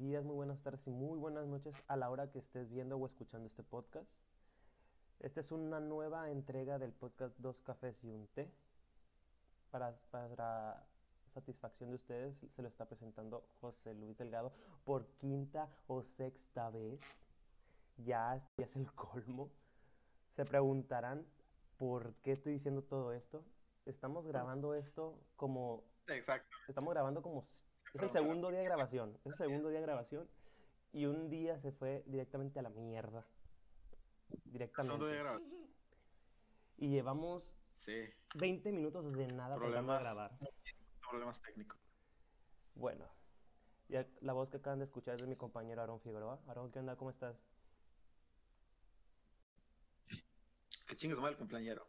días, muy buenas tardes y muy buenas noches a la hora que estés viendo o escuchando este podcast. Esta es una nueva entrega del podcast Dos Cafés y un Té. Para, para satisfacción de ustedes, se lo está presentando José Luis Delgado por quinta o sexta vez. Ya, ya es el colmo. Se preguntarán por qué estoy diciendo todo esto. Estamos grabando esto como... Exacto. Estamos grabando como... Es el segundo día de grabación. Es el segundo día de grabación. Y un día se fue directamente a la mierda. Directamente. Segundo día de grabación. Y llevamos Sí, 20 minutos de nada tratando de Problemas. grabar. problemas técnicos. Bueno, ya la voz que acaban de escuchar es de mi compañero Aaron Figueroa. Aaron, ¿qué onda? ¿Cómo estás? Que chingues mal el cumpleañero.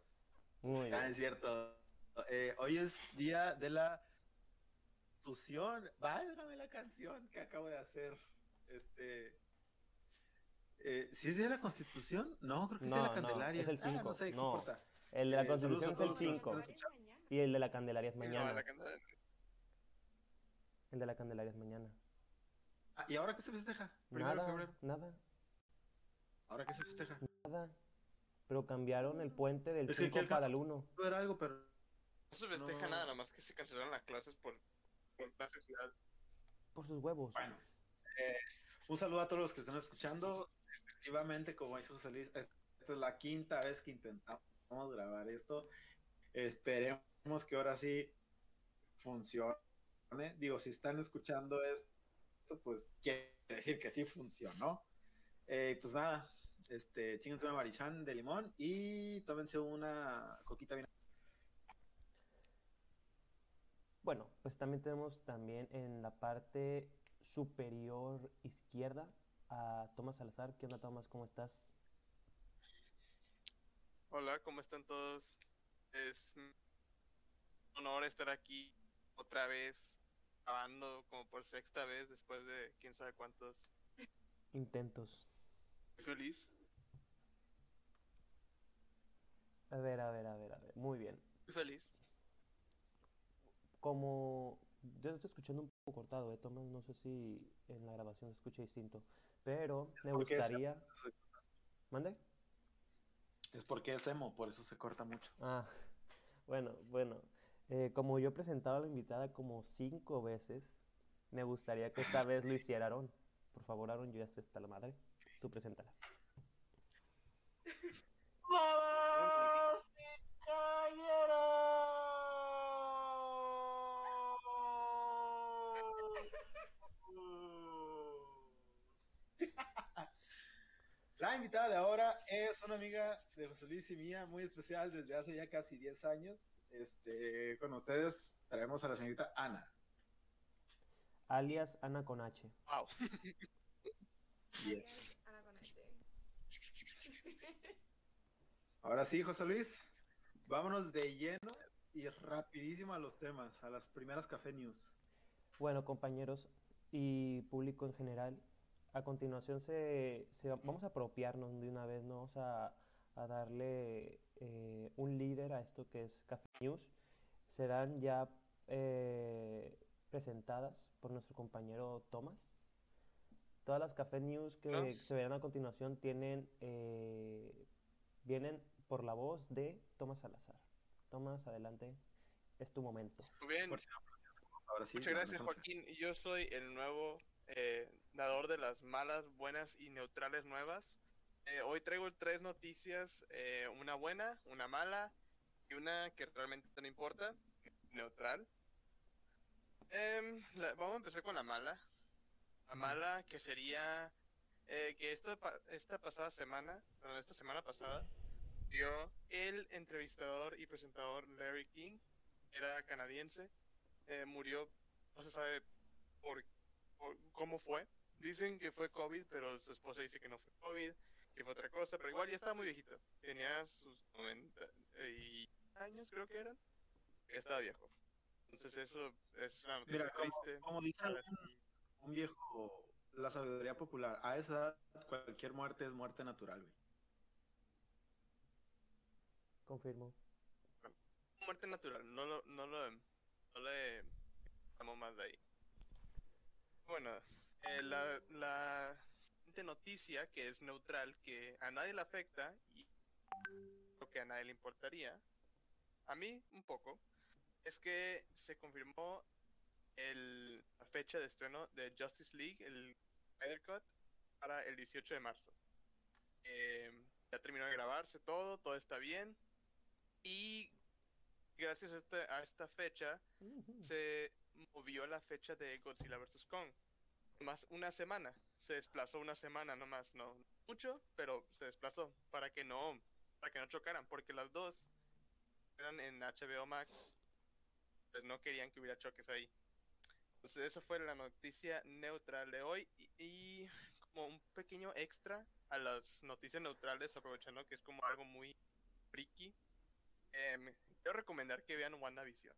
Muy Ah, bien. es cierto. Eh, hoy es día de la Constitución. Válgame la canción que acabo de hacer. Este. Eh, ¿Sí es día de la Constitución? No, creo que es día de No, la no, Candelaria. es el Ah, cinco, no sé, ¿qué no. importa? El de la Eh, Constitución es el todos los que nos 5 están escuchando. y el de la Candelaria es No, mañana. la Candelaria. El de la Candelaria es mañana. Ah, ¿Y ahora qué se festeja? Primero de Nada, febrero. nada, ¿Ahora qué se festeja? nada. Pero cambiaron el puente del Es que aquí 5 alcanza- para el 1. Puede haber algo, pero. No se festeja No. nada, nada más que se cancelaron las clases por, por sus huevos. Bueno, eh, un saludo a todos los que están escuchando. Efectivamente, como hizo Luis, esta es la quinta vez que intentamos grabar esto. Esperemos que ahora sí funcione. Digo, si están escuchando esto, pues quiere decir que sí funcionó. Eh, pues nada, este, chingense una marichán de limón y tómense una coquita bien. Bueno, pues también tenemos también en la parte superior izquierda a Tomás Salazar. ¿Qué onda, Tomás? ¿Cómo estás? Hola, ¿cómo están todos? Es un honor estar aquí otra vez grabando como por sexta vez después de quién sabe cuántos. Intentos. Feliz. A ver, a ver, a ver, a ver. Muy bien. Feliz. Como yo estoy escuchando un poco cortado, ¿eh, Tomás? No sé si en la grabación se escucha distinto. Pero me gustaría... ¿Mande? Es porque es emo, por eso se corta mucho. Ah, bueno, bueno. eh, como yo he presentado a la invitada como cinco veces, me gustaría que esta vez lo hiciera Aaron. Por favor, Aaron, yo ya estoy hasta la madre. Tú preséntala. invitada de ahora es una amiga de José Luis y mía, muy especial desde hace ya casi 10 años. Este, con ustedes traemos a la señorita Ana. Alias Ana con H. Wow. Yes. Ana con este. Ahora sí, José Luis, vámonos de lleno y rapidísimo a los temas, a las primeras Café News. Bueno, compañeros y público en general, a continuación se, se- vamos a apropiarnos de una vez, ¿no? Vamos a, a darle eh, un líder a esto que es Café News. Serán ya eh, presentadas por nuestro compañero Tomás. Todas las Café News que se verán a continuación tienen, eh, vienen por la voz de Tomás Salazar. Tomás, adelante, es tu momento. Muy bien. Por si no, ahora sí. Muchas gracias. Joaquín. Yo soy el nuevo eh, dador de las malas, buenas y neutrales nuevas. Eh, hoy traigo tres noticias, eh, una buena, una mala y una que realmente no importa, neutral. Em, la- vamos a empezar con la mala. La mala que sería eh, que esta, esta pasada semana, bueno, esta semana pasada, dio el entrevistador y presentador Larry King, era canadiense, eh, murió, no se sabe por, por cómo fue. Dicen que fue COVID, pero su esposa dice que no fue COVID, que fue otra cosa, pero igual ya estaba muy viejito. Tenía sus 90 y años, creo que eran. Ya estaba viejo. Entonces eso es una noticia Mira, como, triste. como dice para un, un viejo, la sabiduría popular, a esa edad cualquier muerte es muerte natural, güey. Confirmo. Muerte natural, no lo, no lo, no le damos más de ahí. Bueno, Eh, la, la siguiente noticia, que es neutral, que a nadie le afecta y lo que a nadie le importaría, a mí un poco, es que se confirmó el, la fecha de estreno de Justice League, el Snyder Cut, para el 18 de marzo. Eh, ya terminó de grabarse todo, todo está bien. Y gracias a esta, a esta fecha se movió la fecha de Godzilla vs. Kong. Más una semana. Se desplazó una semana nomás. No mucho, pero se desplazó para que no, para que no chocaran, porque las dos eran en HBO Max. Pues no querían que hubiera choques ahí. Entonces esa fue la noticia neutral de hoy. Y, y como un pequeño extra a las noticias neutrales, aprovechando que es como algo muy friki. em, quiero recomendar que vean WandaVision.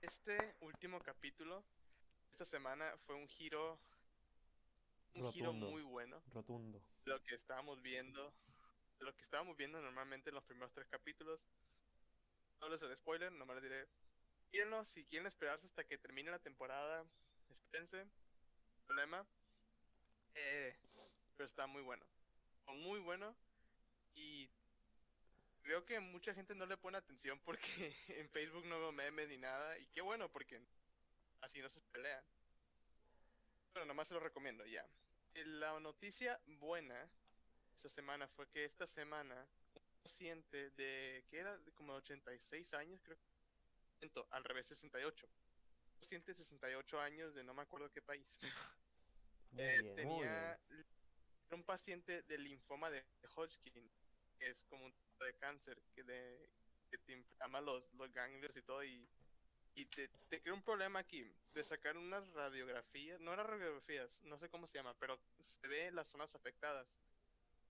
Este último capítulo, esta semana, fue un giro. Un giro muy bueno. Rotundo. Lo que estábamos viendo. Lo que estábamos viendo normalmente en los primeros tres capítulos. No les haré spoiler, nomás les diré. Mírenlo, si quieren esperarse hasta que termine la temporada, espérense. Problema. Eh, pero está muy bueno. Muy bueno. Y veo que mucha gente no le pone atención porque en Facebook no veo memes ni nada. Y qué bueno, porque así no se pelean. Pero nomás se lo recomiendo ya. Eh, La noticia buena esta semana fue que esta semana un paciente de que era de como 86 años, creo. Al revés 68. Un paciente de 68 años de no me acuerdo qué país. Eh, bien, tenía un paciente de linfoma de Hodgkin, que es como un tipo de cáncer que, de, que te inflama los, los ganglios y todo y, y te, te crea un problema aquí de sacar unas radiografías, no eran radiografías, no sé cómo se llama, pero se ve las zonas afectadas.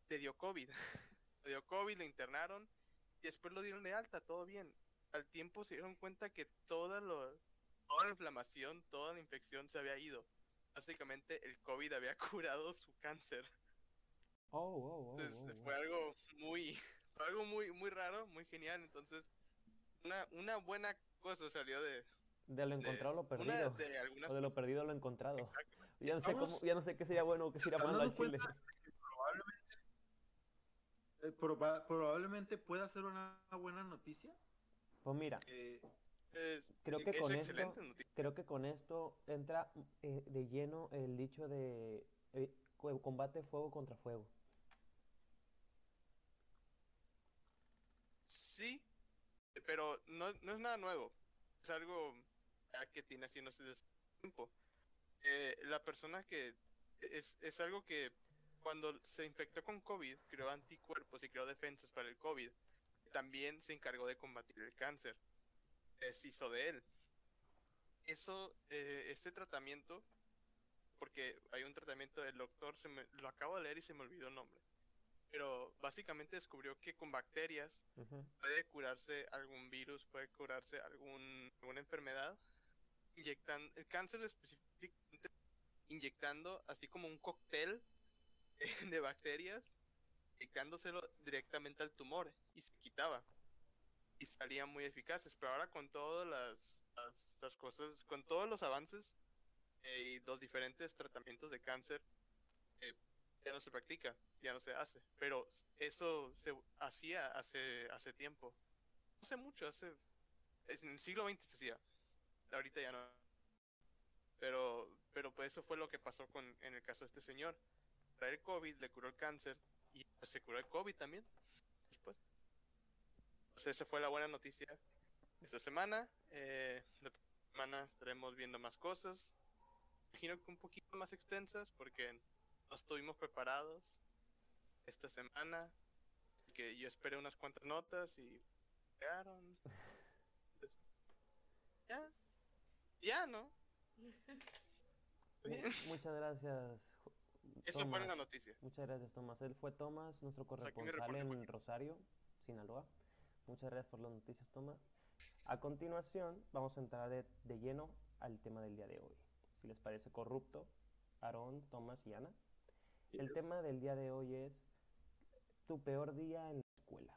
Te dio COVID, le dio COVID, lo internaron y después lo dieron de alta, todo bien. Al tiempo se dieron cuenta que toda, lo, toda la inflamación, toda la infección se había ido. Básicamente el COVID había curado su cáncer. Oh, oh, oh, Entonces fue algo muy, fue algo muy, muy raro, muy genial. Entonces, una, una buena cosa salió de, De lo de- encontrado lo perdido. de O de lo perdido lo encontrado. Exacto. Ya no sé Vamos- cómo, ya no sé qué sería bueno o qué sería ¿Están malo al chile. probablemente, eh, proba- probablemente pueda ser una buena noticia? Pues mira, Eh, Es, creo que es con esto, creo que con esto entra eh, de lleno el dicho de eh, co- combate fuego contra fuego. Sí, pero no, no es nada nuevo. Es algo que tiene haciéndose desde hace tiempo. Eh, la persona que es, es algo que cuando se infectó con COVID creó anticuerpos y creó defensas para el COVID. También se encargó de combatir el cáncer. Eh, se hizo de él. Eso, eh, este tratamiento, porque hay un tratamiento del doctor, se me, lo acabo de leer y se me olvidó el nombre. Pero básicamente descubrió que con bacterias puede curarse algún virus, puede curarse algún, alguna enfermedad, inyectan el cáncer específicamente inyectando así como un cóctel de bacterias, inyectándoselo directamente al tumor y se quitaba. Y salían muy eficaces, pero ahora con todas las, las, las cosas, con todos los avances eh, y los diferentes tratamientos de cáncer, ya no se practica, ya no se hace. Pero eso se hacía hace, hace tiempo. Hace mucho, hace... En el siglo XX se hacía. Ahorita ya no. Pero, pero pues eso fue lo que pasó con, en el caso de este señor. Trae el COVID, le curó el cáncer y pues, se curó el COVID también. Después. Entonces esa fue la buena noticia esta semana. Eh, la semana estaremos viendo más cosas. Imagino que un poquito más extensas porque no estuvimos preparados esta semana. Que yo esperé unas cuantas notas y llegaron. Ya. Ya, ¿no? Muchas gracias. Eso fue Tomás. noticia. Muchas gracias, Tomás. Él fue Tomás, nuestro corresponsal en. Rosario, Sinaloa. Muchas gracias por las noticias, Tomás. A continuación, vamos a entrar de, de lleno al tema del día de hoy. Si les parece corrupto, Aarón, Tomás y Ana. El tema del día de hoy es tu peor día en la escuela.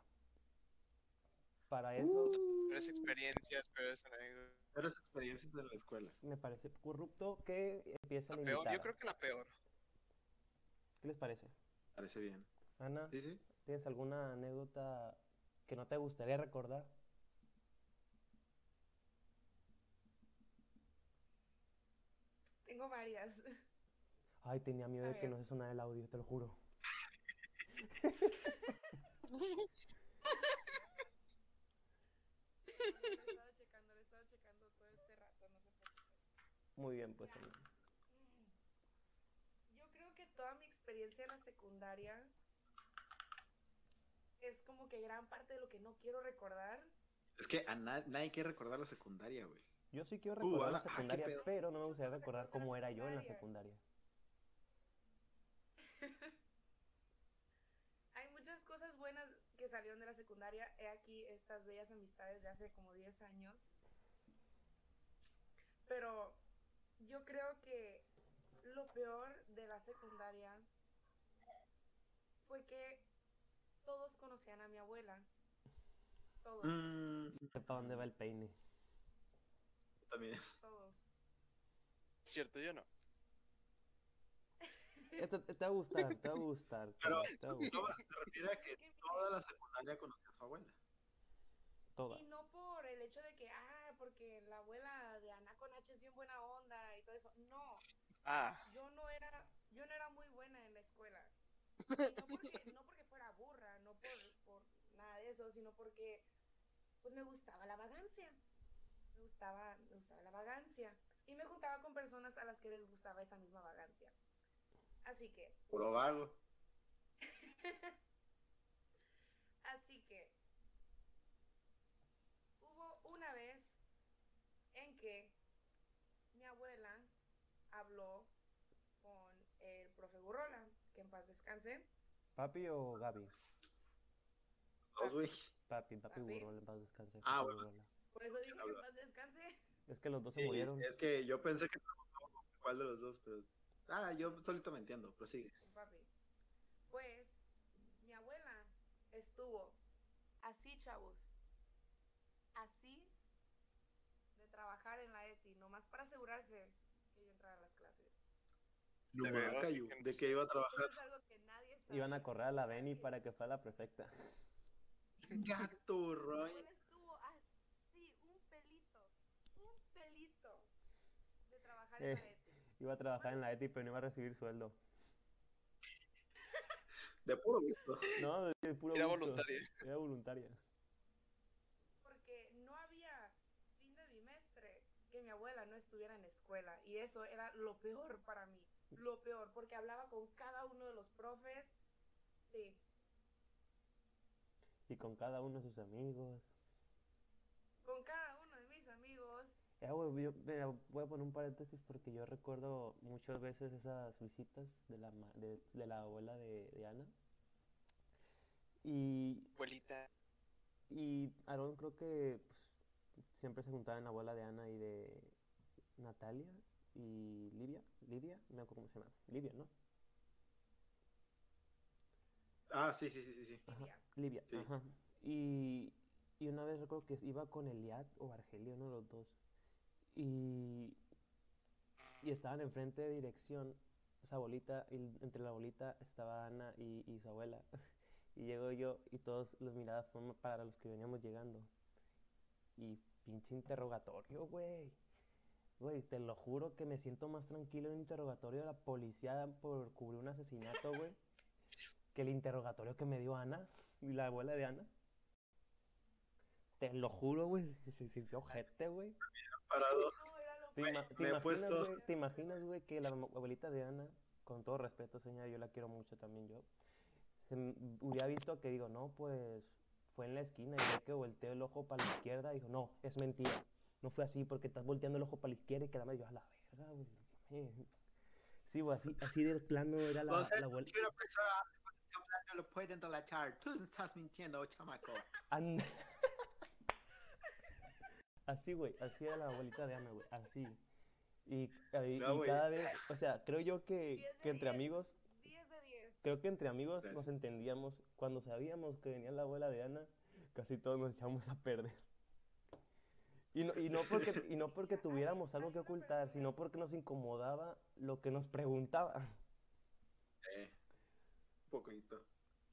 Para eso, peores experiencias, peores anécdotas. Peores experiencias de la escuela. Me parece corrupto que empieza la La peor, yo creo que la peor. ¿Qué les parece? Parece bien. Ana, Sí, sí. ¿tienes alguna anécdota que no te gustaría recordar? Tengo varias. Ay, tenía miedo A de que no se sonara el audio, te lo juro. Lo he estado checando, lo he estado checando todo este rato, no se preocupen. Muy bien, pues. Ana. Mm. Yo creo que toda mi experiencia en la secundaria es como que gran parte de lo que no quiero recordar. Es que a na- nadie quiere recordar la secundaria, güey. Yo sí quiero recordar la ah, secundaria, pero no me gustaría recordar cómo era yo en la secundaria. Hay muchas cosas buenas que salieron de la secundaria. He aquí estas bellas amistades de hace como 10 años. Pero yo creo que lo peor de la secundaria fue que todos conocían a mi abuela. Todos, Mm, Sepa dónde va el peine. también. todos. Cierto, yo no. Esto te, te va a gustar, te va a gustar. Pero te va a gustar. no, se refiere a que toda la secundaria conocía a su abuela. Toda. Y no por el hecho de que, ah, porque la abuela de Ana con H es bien buena onda y todo eso. No, Ah, yo no era, yo no era muy buena en la escuela. Y no porque, no porque fuera burra, no por, por nada de eso, sino porque pues me gustaba la vagancia. Me gustaba, me gustaba la vagancia. Y me juntaba con personas a las que les gustaba esa misma vagancia. Así que, Puro vago. así que, hubo una vez en que mi abuela habló con el profe Burrola, que en paz descanse. ¿Papi o Gaby? Papi, papi Papi. Burrol, en paz descanse. Ah, bueno. Burrola. Por eso dije que en paz descanse. Es que los dos se Sí, murieron. es que yo pensé que cuál de los dos, pero. Ah, yo solito me entiendo, pero sigue. con papi. Pues mi abuela estuvo así, chavos, así de trabajar en la ETI, nomás para asegurarse que yo entrara a las clases. Que no de que iba a trabajar. es algo que nadie sabe. Iban a correr a la Beni para que fuera la prefecta. Gato, Mi Roy. abuela estuvo así, un pelito, un pelito de trabajar en la Eh. ETI. Iba a trabajar en la ETI, pero no iba a recibir sueldo. De puro gusto. No, de, de puro era gusto. voluntaria. Era voluntaria. Porque no había fin de bimestre que mi abuela no estuviera en la escuela. Y eso era lo peor para mí. Lo peor, porque hablaba con cada uno de los profes. Sí, Y con cada uno de sus amigos. con cada uno de mis amigos. Eh, güey, yo- mira, voy a poner un paréntesis porque yo recuerdo muchas veces esas visitas de la, ma- de, de la abuela de, de Ana. Y, Abuelita. y Aaron creo que pues, siempre se juntaba en la abuela de Ana y de Natalia y Livia. Lidia, no me acuerdo cómo se llama. Livia, ¿no? Ah, sí, sí, sí, sí. sí. Ajá, Livia. Livia, Sí. ajá. Y, y una vez recuerdo que iba con Eliad o Argelio, uno de los dos. Y, y estaban enfrente de dirección, esa bolita, y entre la bolita estaba Ana y, y su abuela. Y llego yo y todos los miradas fueron para los que veníamos llegando. Y pinche interrogatorio, güey. Güey, te lo juro que me siento más tranquilo en un interrogatorio de la policía por cubrir un asesinato, güey, que el interrogatorio que me dio Ana y la abuela de Ana. Te lo juro, güey, se, sintió ojete, güey. Parado. ¿Te, Me- ima- te me imaginas, puesto- güey, te imaginas, güey, que la abuelita de Ana, con todo respeto, señora, yo la quiero mucho también yo, se hubiera visto que digo, no, pues fue en la esquina y ve que volteó el ojo para la izquierda dijo, no, es mentira. No fue así porque estás volteando el ojo para la izquierda y que la madre yo a la verga, güey. dime". Sí, güey, así, así de plano era la, Entonces, la abuela. que una persona hablando lo pueden delatar. Tú estás mintiendo, chamaco. Anda. Así, güey, así era la abuelita de Ana, güey, así. Y, eh, No, y güey. cada vez, o sea, creo yo que, que entre diez. amigos, 10 de 10. creo que entre amigos Gracias. nos entendíamos. Cuando sabíamos que venía la abuela de Ana, casi todos nos echamos a perder. Y no, y no porque, y no porque tuviéramos algo que ocultar, sino porque nos incomodaba lo que nos preguntaba. Eh, un poquito.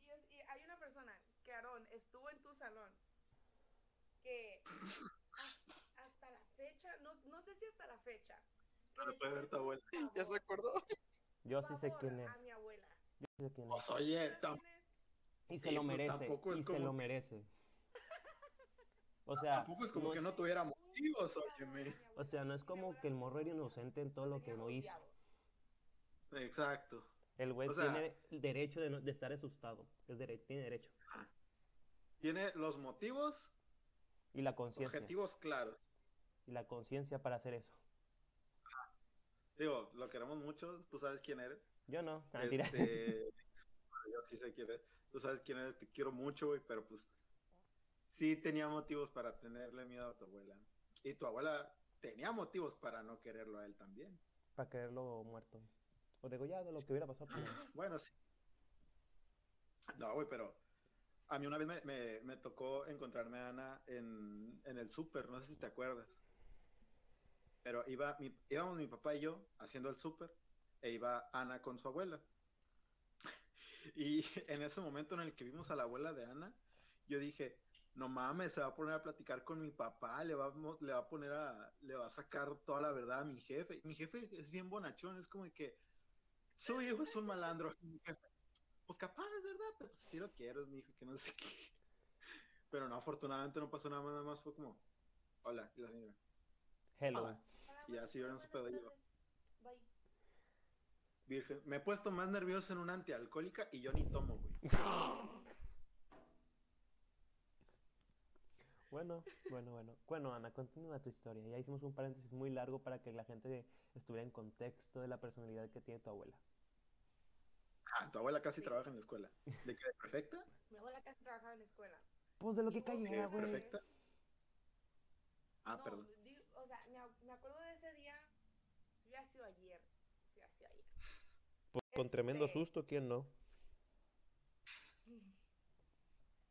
Y, es- y hay una persona que, Aarón, estuvo en tu salón que has- hasta la fecha, no, no sé si hasta la fecha, No le puede ver tu abuela. ¿Ya se acordó? Yo sí sé quién es. A mi abuela. Yo sí sé quién es. Pues oye. Y se sí, lo pues, merece. tampoco es Y se como lo que- merece. O sea, tampoco es como no que es- no tuviera motivos, óyeme. o sea, no es como que el morro era inocente en todo lo que no hizo. Exacto. El güey O sea- tiene el derecho de, no- de estar asustado. Es dere- tiene derecho. Tiene los motivos, Y la conciencia. objetivos claros. Y la conciencia para hacer eso. Digo, lo queremos mucho, tú sabes quién eres. Yo no. Mentira. Este, yo sí sé quién eres. Tú sabes quién eres, te quiero mucho, güey, pero pues sí tenía motivos para tenerle miedo a tu abuela. Y tu abuela tenía motivos para no quererlo a él también. Para quererlo muerto. O degollado, lo que hubiera pasado. pero- Bueno, sí. No, güey, pero a mí una vez me, me- me tocó encontrarme a Ana en, en el súper, no sé si te acuerdas. Pero iba, mi- íbamos mi papá y yo haciendo el súper e iba Ana con su abuela. Y en ese momento en el que vimos a la abuela de Ana, yo dije, no mames, se va a poner a platicar con mi papá, le va, le va a poner a, le va a sacar toda la verdad a mi jefe. Mi jefe es bien bonachón, es como que su hijo es un malandro. Mi jefe, Pues capaz, ¿verdad? Pero pues sí lo quiero, es mi hijo, que no sé qué. Pero no, afortunadamente no pasó nada, nada más fue como, hola, y la señora. Hello. Ah, Y así vieron su tardes. Bye. Virgen, me he puesto más nervioso en una antialcohólica y yo ni tomo, güey. Bueno, bueno, bueno. Bueno, Ana, continúa tu historia. Ya hicimos un paréntesis muy largo para que la gente estuviera en contexto de la personalidad que tiene tu abuela. Ah, tu abuela casi Sí. trabaja en la escuela. ¿De qué? ¿De perfecta? Mi abuela casi trabajaba en la escuela. Pues de lo que Y cayera, una güey. perfecta. Ah, no, perdón. di- o sea, me, ac- me acuerdo de ese día. Si hubiera sido ayer. Pues con tremendo Este- susto, ¿quién no?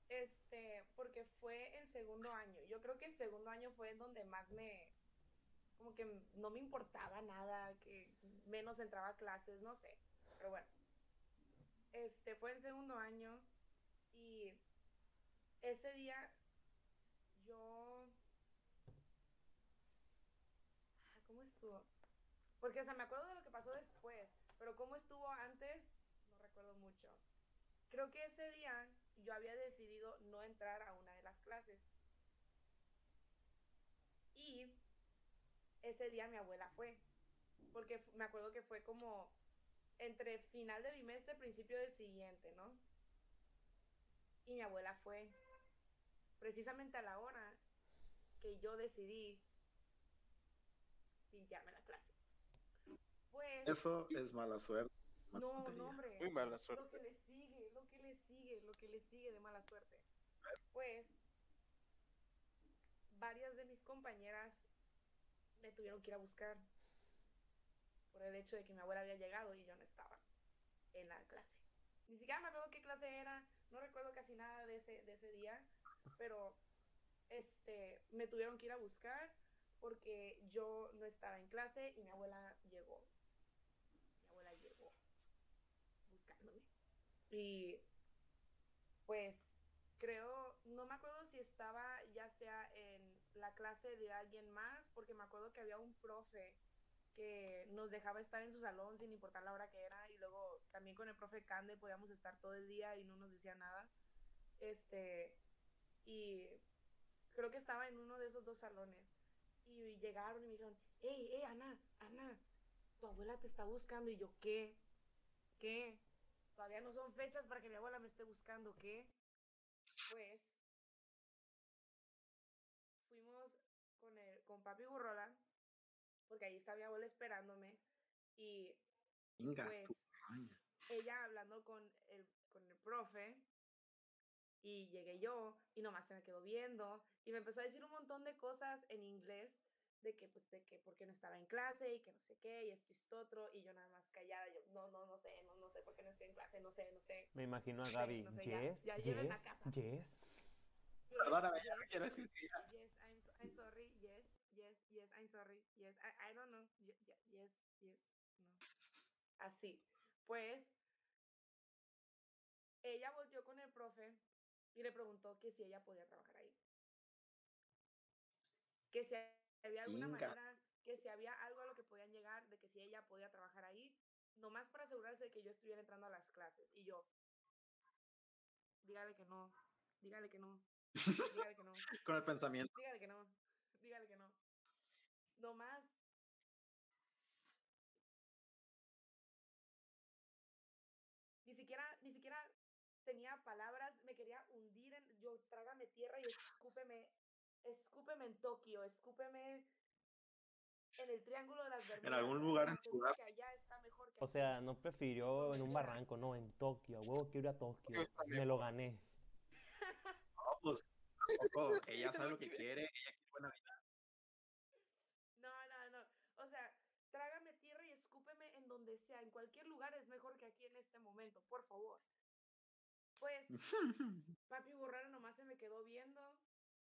Este, porque fue en segundo año. Yo creo que en segundo año fue en donde más me. Como que no me importaba nada, que menos entraba a clases, no sé. Pero bueno. Este, fue en segundo año. Y ese día yo. Ah, ¿Cómo estuvo? Porque, o sea, me acuerdo de lo que pasó después, pero cómo estuvo antes, no recuerdo mucho. Creo que ese día yo había decidido no entrar a una de las clases. Y ese día mi abuela fue. Porque me acuerdo que fue como entre final de bimestre, principio del siguiente, ¿no? Y mi abuela fue precisamente a la hora que yo decidí pintearme la clase. Pues Eso es mala suerte. mala no, no, hombre. Muy mala Lo suerte. que le sigue, lo que le sigue, lo que le sigue de mala suerte. Pues, varias de mis compañeras me tuvieron que ir a buscar por el hecho de que mi abuela había llegado y yo no estaba en la clase. Ni siquiera me acuerdo qué clase era, no recuerdo casi nada de ese, de ese día, pero este, me tuvieron que ir a buscar porque yo no estaba en clase y mi abuela llegó. Mi abuela llegó buscándome. Y pues creo, no me acuerdo si estaba ya sea en la clase de alguien más, porque me acuerdo que había un profe que nos dejaba estar en su salón sin importar la hora que era y luego también con el profe Cande podíamos estar todo el día y no nos decía nada. Este, y creo que estaba en uno de esos dos salones y llegaron y me dijeron, hey, hey, Ana, Ana, tu abuela te está buscando y yo, ¿qué? ¿Qué? Todavía no son fechas para que mi abuela me esté buscando, ¿qué? Pues fuimos con, el, con papi Burrola, porque ahí está mi abuela esperándome, y pues ella hablando con el, con el profe, y llegué yo, y nomás se me quedó viendo, y me empezó a decir un montón de cosas en inglés, de que, pues, de que porque no estaba en clase, y que no sé qué, y esto y esto otro, y yo nada más callada, yo, no, no, no sé, no, no sé por qué no estoy en clase, no sé, no sé. Me imagino a Gaby. no sé, ya- yes, ya yes, llévenme a casa. yes. Perdóname, Yes, ya no quiero decir que ya. Yes, I'm, so- I'm sorry, yes. I'm sorry. Yes, I, I don't know. Ye- ye- Yes, yes, no. Así. Pues, ella volvió con el profe y le preguntó que si ella podía trabajar ahí. Que si había alguna manera, que si había algo a lo que podían llegar, de que si ella podía trabajar ahí, nomás para asegurarse de que yo estuviera entrando a las clases. Y yo, dígale que no, dígale que no, dígale que no. Con el pensamiento. Dígale que no. Dígale que no. No más. Ni siquiera, ni siquiera tenía palabras, me quería hundir en, yo trágame tierra y escúpeme, escúpeme en Tokio, escúpeme en el Triángulo de las Bermudas. algún te lugar en aseguro Sudá- que allá está mejor que O aquí". sea, no prefirió en un barranco, no, en Tokio. Huevo quiero ir a Tokio. Me lo gané. No, pues, tampoco. Ella sabe lo que quiere. Ella quiere buena vida. No, no, no. O sea, trágame tierra y escúpeme en donde sea. En cualquier lugar es mejor que aquí en este momento, por favor. Pues, papi borraro nomás se me quedó viendo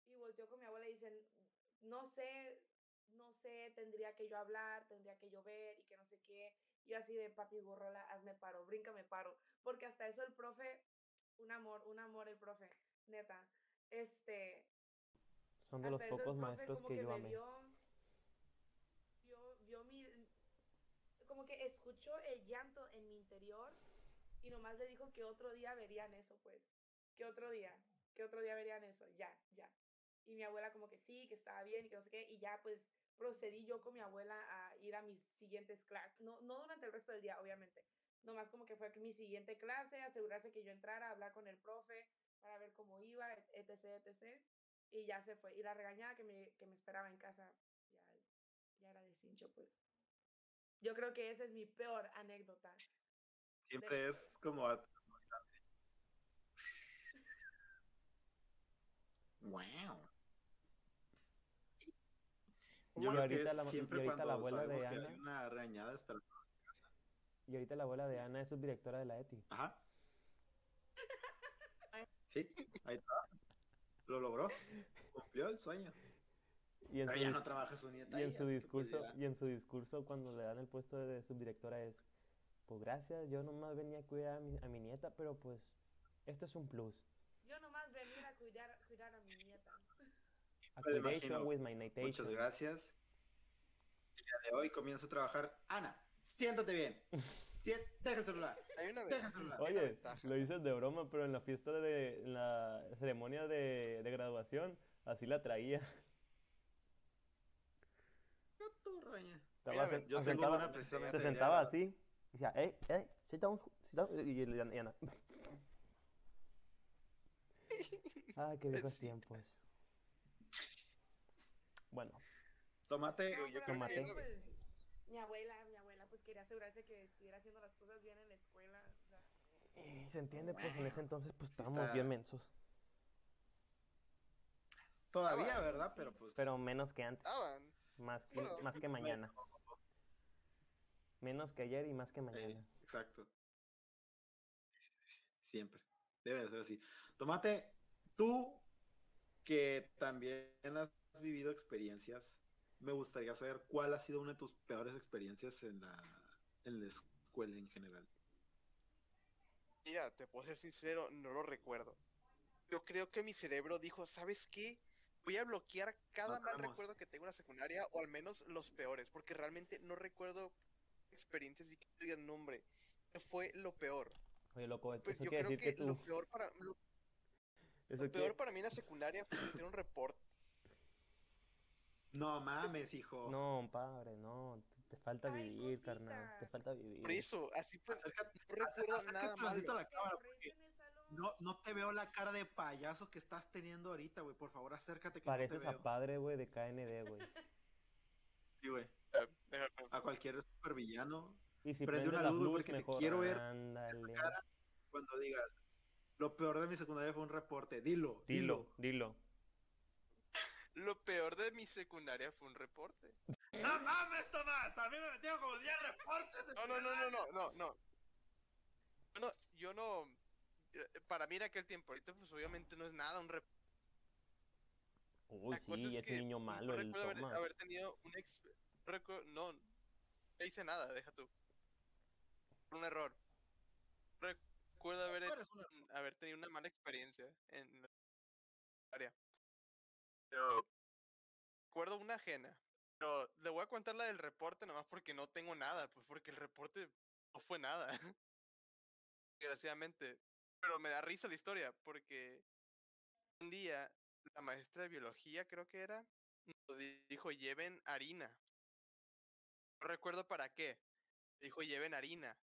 y volteó con mi abuela y dicen, no sé, no sé, tendría que yo hablar, tendría que yo ver y que no sé qué. Yo así de papi borrola, hazme paro, bríncame paro. Porque hasta eso el profe, un amor, un amor el profe, neta. Este, Son de los pocos profe maestros como que yo me amé. Vio, vio, vio mi. Como que escuchó el llanto en mi interior y nomás le dijo que otro día verían eso, pues. Que otro día, que otro día verían eso, ya, ya. Y mi abuela, como que sí, que estaba bien y que no sé qué. Y ya, pues procedí yo con mi abuela a ir a mis siguientes clases. No, no durante el resto del día, obviamente. Nomás como que fue mi siguiente clase, asegurarse que yo entrara, hablar con el profe para ver cómo iba, etc, etc. Y ya se fue. Y la regañada que me, que me esperaba en casa ya, ya era de cincho, pues. Yo creo que esa es mi peor anécdota. Siempre es como. a- Wow. Y Yo creo que ahorita la- y siempre ahorita la cuando abuela de que Ana- hay una regañada espera- Y ahorita la abuela de Ana es subdirectora de la ETI. Ajá. Sí, ahí está. Lo logró. Cumplió el sueño. Y en Pero su, ya dis- no trabaja su nieta. y en su discurso, y en su discurso cuando le dan el puesto de subdirectora es, pues gracias, yo nomás venía a cuidar a mi, a mi nieta, pero pues esto es un plus. Yo nomás venir a cuidar, cuidar a mi imagino. with my Muchas natation. gracias. El día de hoy comienzo a trabajar. Ana, siéntate bien. Deja el celular. Hay una, Deja ve- el celular. hay una Oye, ventaja. lo dices de broma, pero en la fiesta de en la ceremonia de, de graduación, así la traía. Tu raña. Estaba Mira, sen- yo se tengo sentaba, una se así, y decía, hey, hey, sit down, sit down", y, y- y Ana. Ay, qué viejos tiempos. Bueno, Tomate. Yo- No, yo pero creo que- pues, mi abuela, mi abuela, pues quería asegurarse que estuviera haciendo las cosas bien en la escuela. O sea, se entiende, pues en ese entonces pues estábamos está- bien mensos, Todavía, Ah, ¿verdad? sí. Pero pues. pero menos que antes, más que, bueno, más que mañana. Menos que ayer y más que eh, mañana. exacto. Siempre. Debe de ser así. Tomate, tú que también has vivido experiencias, me gustaría saber cuál ha sido una de tus peores experiencias en la, en la escuela en general. Mira, te puedo ser sincero, no lo recuerdo. Yo creo que mi cerebro dijo, ¿sabes qué? Voy a bloquear cada mal recuerdo que tengo en la secundaria, o al menos los peores, porque realmente no recuerdo experiencias y que te digan nombre. ¿Qué fue lo peor? Oye, loco, eso Pues yo creo decir que, que tú, lo peor para lo, eso lo peor para mí en la secundaria fue tener un reporte. No mames, hijo. No, padre, no, te, te falta Ay, vivir, carnal, te falta vivir. Por eso, así. Acércate, No nada no, no te veo la cara de payaso que estás teniendo ahorita, güey. Por favor, acércate que Pareces no te a veo. padre, güey, de KND, güey. Sí, güey. Eh, A cualquier supervillano, Y si Prende una luz, luces, porque te quiero ver Ándale. cara. cuando digas, lo peor de mi secundaria fue un reporte, dilo, Dilo, dilo. Lo peor de mi secundaria fue un reporte. ¡No mames, Tomás! A mí me metieron como 10 reportes. en No, no, no, no, no, no, no. Yo no, yo no. eh, Para mí en aquel tiempo, ahorita pues obviamente no es nada un reporte. Uy, La cosa sí, es que niño no malo, el recuerdo haber, haber tenido un ex... recu- No, no hice nada, deja tú. Un error. Recuerdo haber, haber tenido una mala experiencia en la área. Pero recuerdo una ajena. Pero le voy a contar la del reporte nomás porque no tengo nada, pues porque el reporte no fue nada. Desgraciadamente. Pero me da risa la historia porque un día la maestra de biología creo que era nos di- dijo lleven harina. No recuerdo para qué. Dijo lleven harina.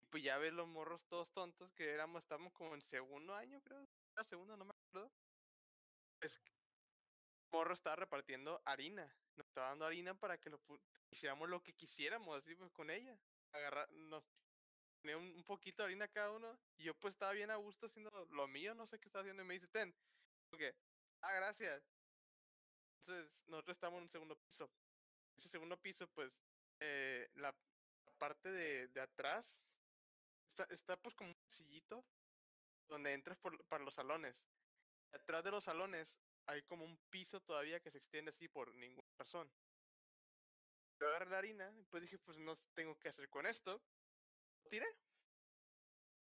Y pues ya ves los morros todos tontos que éramos, estábamos como en segundo año, creo. Era segundo, no me acuerdo. Es que el morro estaba repartiendo harina. Nos estaba dando harina para que lo hiciéramos lo que quisiéramos, así pues con ella. Agarrar, nos ponía un, poquito de harina cada uno. Y yo pues estaba bien a gusto haciendo lo mío, no sé qué estaba haciendo. Y me dice, ten. Ok. Ah, gracias. Entonces, nosotros estamos en un segundo piso. Ese segundo piso, pues, eh, la parte de, de atrás está, está pues como un sillito donde entras por, para los salones. Atrás de los salones hay como un piso todavía que se extiende así por ninguna razón. Yo agarré la harina pues dije, pues no tengo que hacer con esto. Lo tiré.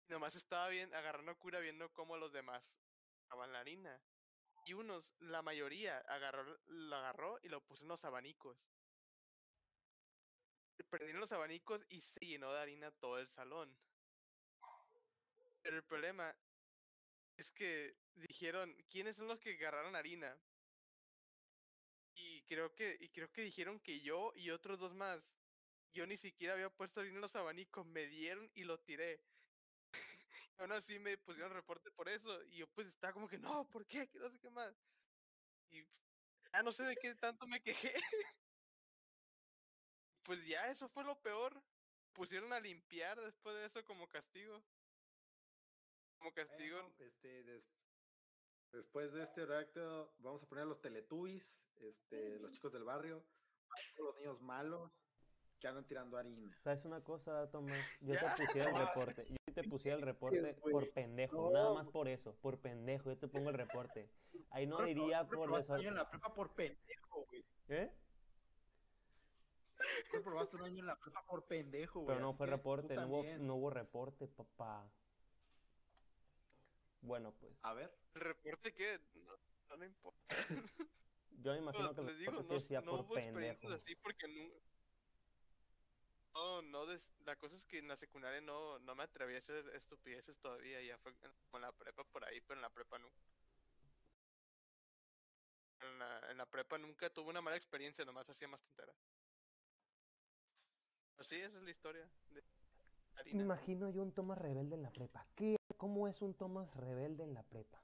Y nomás estaba bien, agarrando cura viendo cómo los demás agarraban la harina. Y unos, la mayoría, agarró, lo agarró y lo puso en los abanicos. Prendieron los abanicos y se llenó de harina todo el salón. Pero el problema es que dijeron, ¿quiénes son los que agarraron harina? Y creo que, y creo que dijeron que yo y otros dos más. Yo ni siquiera había puesto harina en los abanicos, me dieron y lo tiré. aún así me pusieron reporte por eso. Y yo pues estaba como que, no, ¿por qué? Que no sé qué más. Y ya no sé de qué tanto me quejé. pues ya, eso fue lo peor. Pusieron a limpiar después de eso como castigo. Como castigo. Bueno, este, des- después de este acto, vamos a poner a los Teletubbies, este, los chicos del barrio, a todos los niños malos que andan tirando harina. ¿Sabes una cosa, Tomás? Yo ¿Ya? te pusiera el reporte. Yo te pusiera el reporte por pendejo. No, Nada más por eso. Por pendejo. Yo te pongo el reporte. Ahí no diría por reprobaste un año desorden. en la prepa por pendejo, güey. ¿Eh? Reprobaste un año en la prepa por pendejo, güey. Pero no fue reporte. No hubo, no hubo reporte, papá. Bueno, pues. A ver, ¿El reporte qué? No, no le importa. Yo me imagino que les digo, reporte no, no por hubo experiencias pendejo. así porque no. No, no, des- la cosa es que en la secundaria no, no me atreví a hacer estupideces todavía, ya fue con la prepa por ahí, pero en la prepa no. En la, en la prepa nunca tuve una mala experiencia, nomás hacía más tonteras. Así, esa es la historia de harina. imagino yo un Tomás rebelde en la prepa. ¿Qué? ¿Cómo es un Tomás rebelde en la prepa?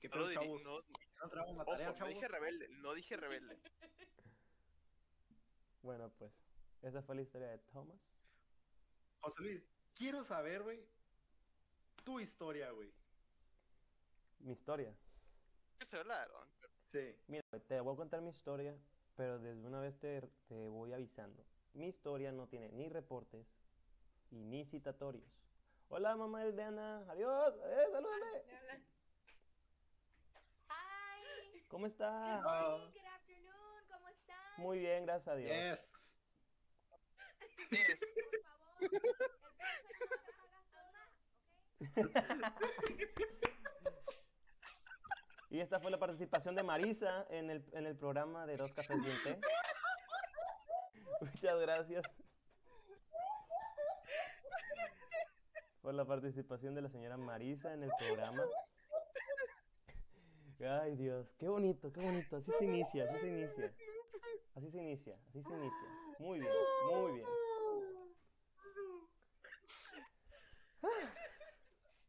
¿qué pedo, chavos? no- ¿No traemos la ojo, tarea, no chavos? dije rebelde, no dije rebelde. Bueno, pues. Esa fue la historia de Thomas. José Luis, quiero saber, güey, tu historia, güey. Mi historia. Quiero saber la de Don, Sí. Mira, te voy a contar mi historia, pero desde una vez te, te voy avisando. Mi historia no tiene ni reportes y ni citatorios. Hola, mamá de Diana. Adiós. Eh, salúdame. Hi. ¿Cómo está? Ah. Morning, good afternoon, ¿cómo están? Muy bien, gracias a Dios. Yes. Yes. Por favor. Y esta fue la participación de Marisa en el, en el programa de Dos Cafés. Muchas gracias por la participación de la señora Marisa en el programa. Ay Dios, qué bonito, qué bonito. Así se inicia, así se inicia. Así se inicia, así se inicia. Muy bien, muy bien.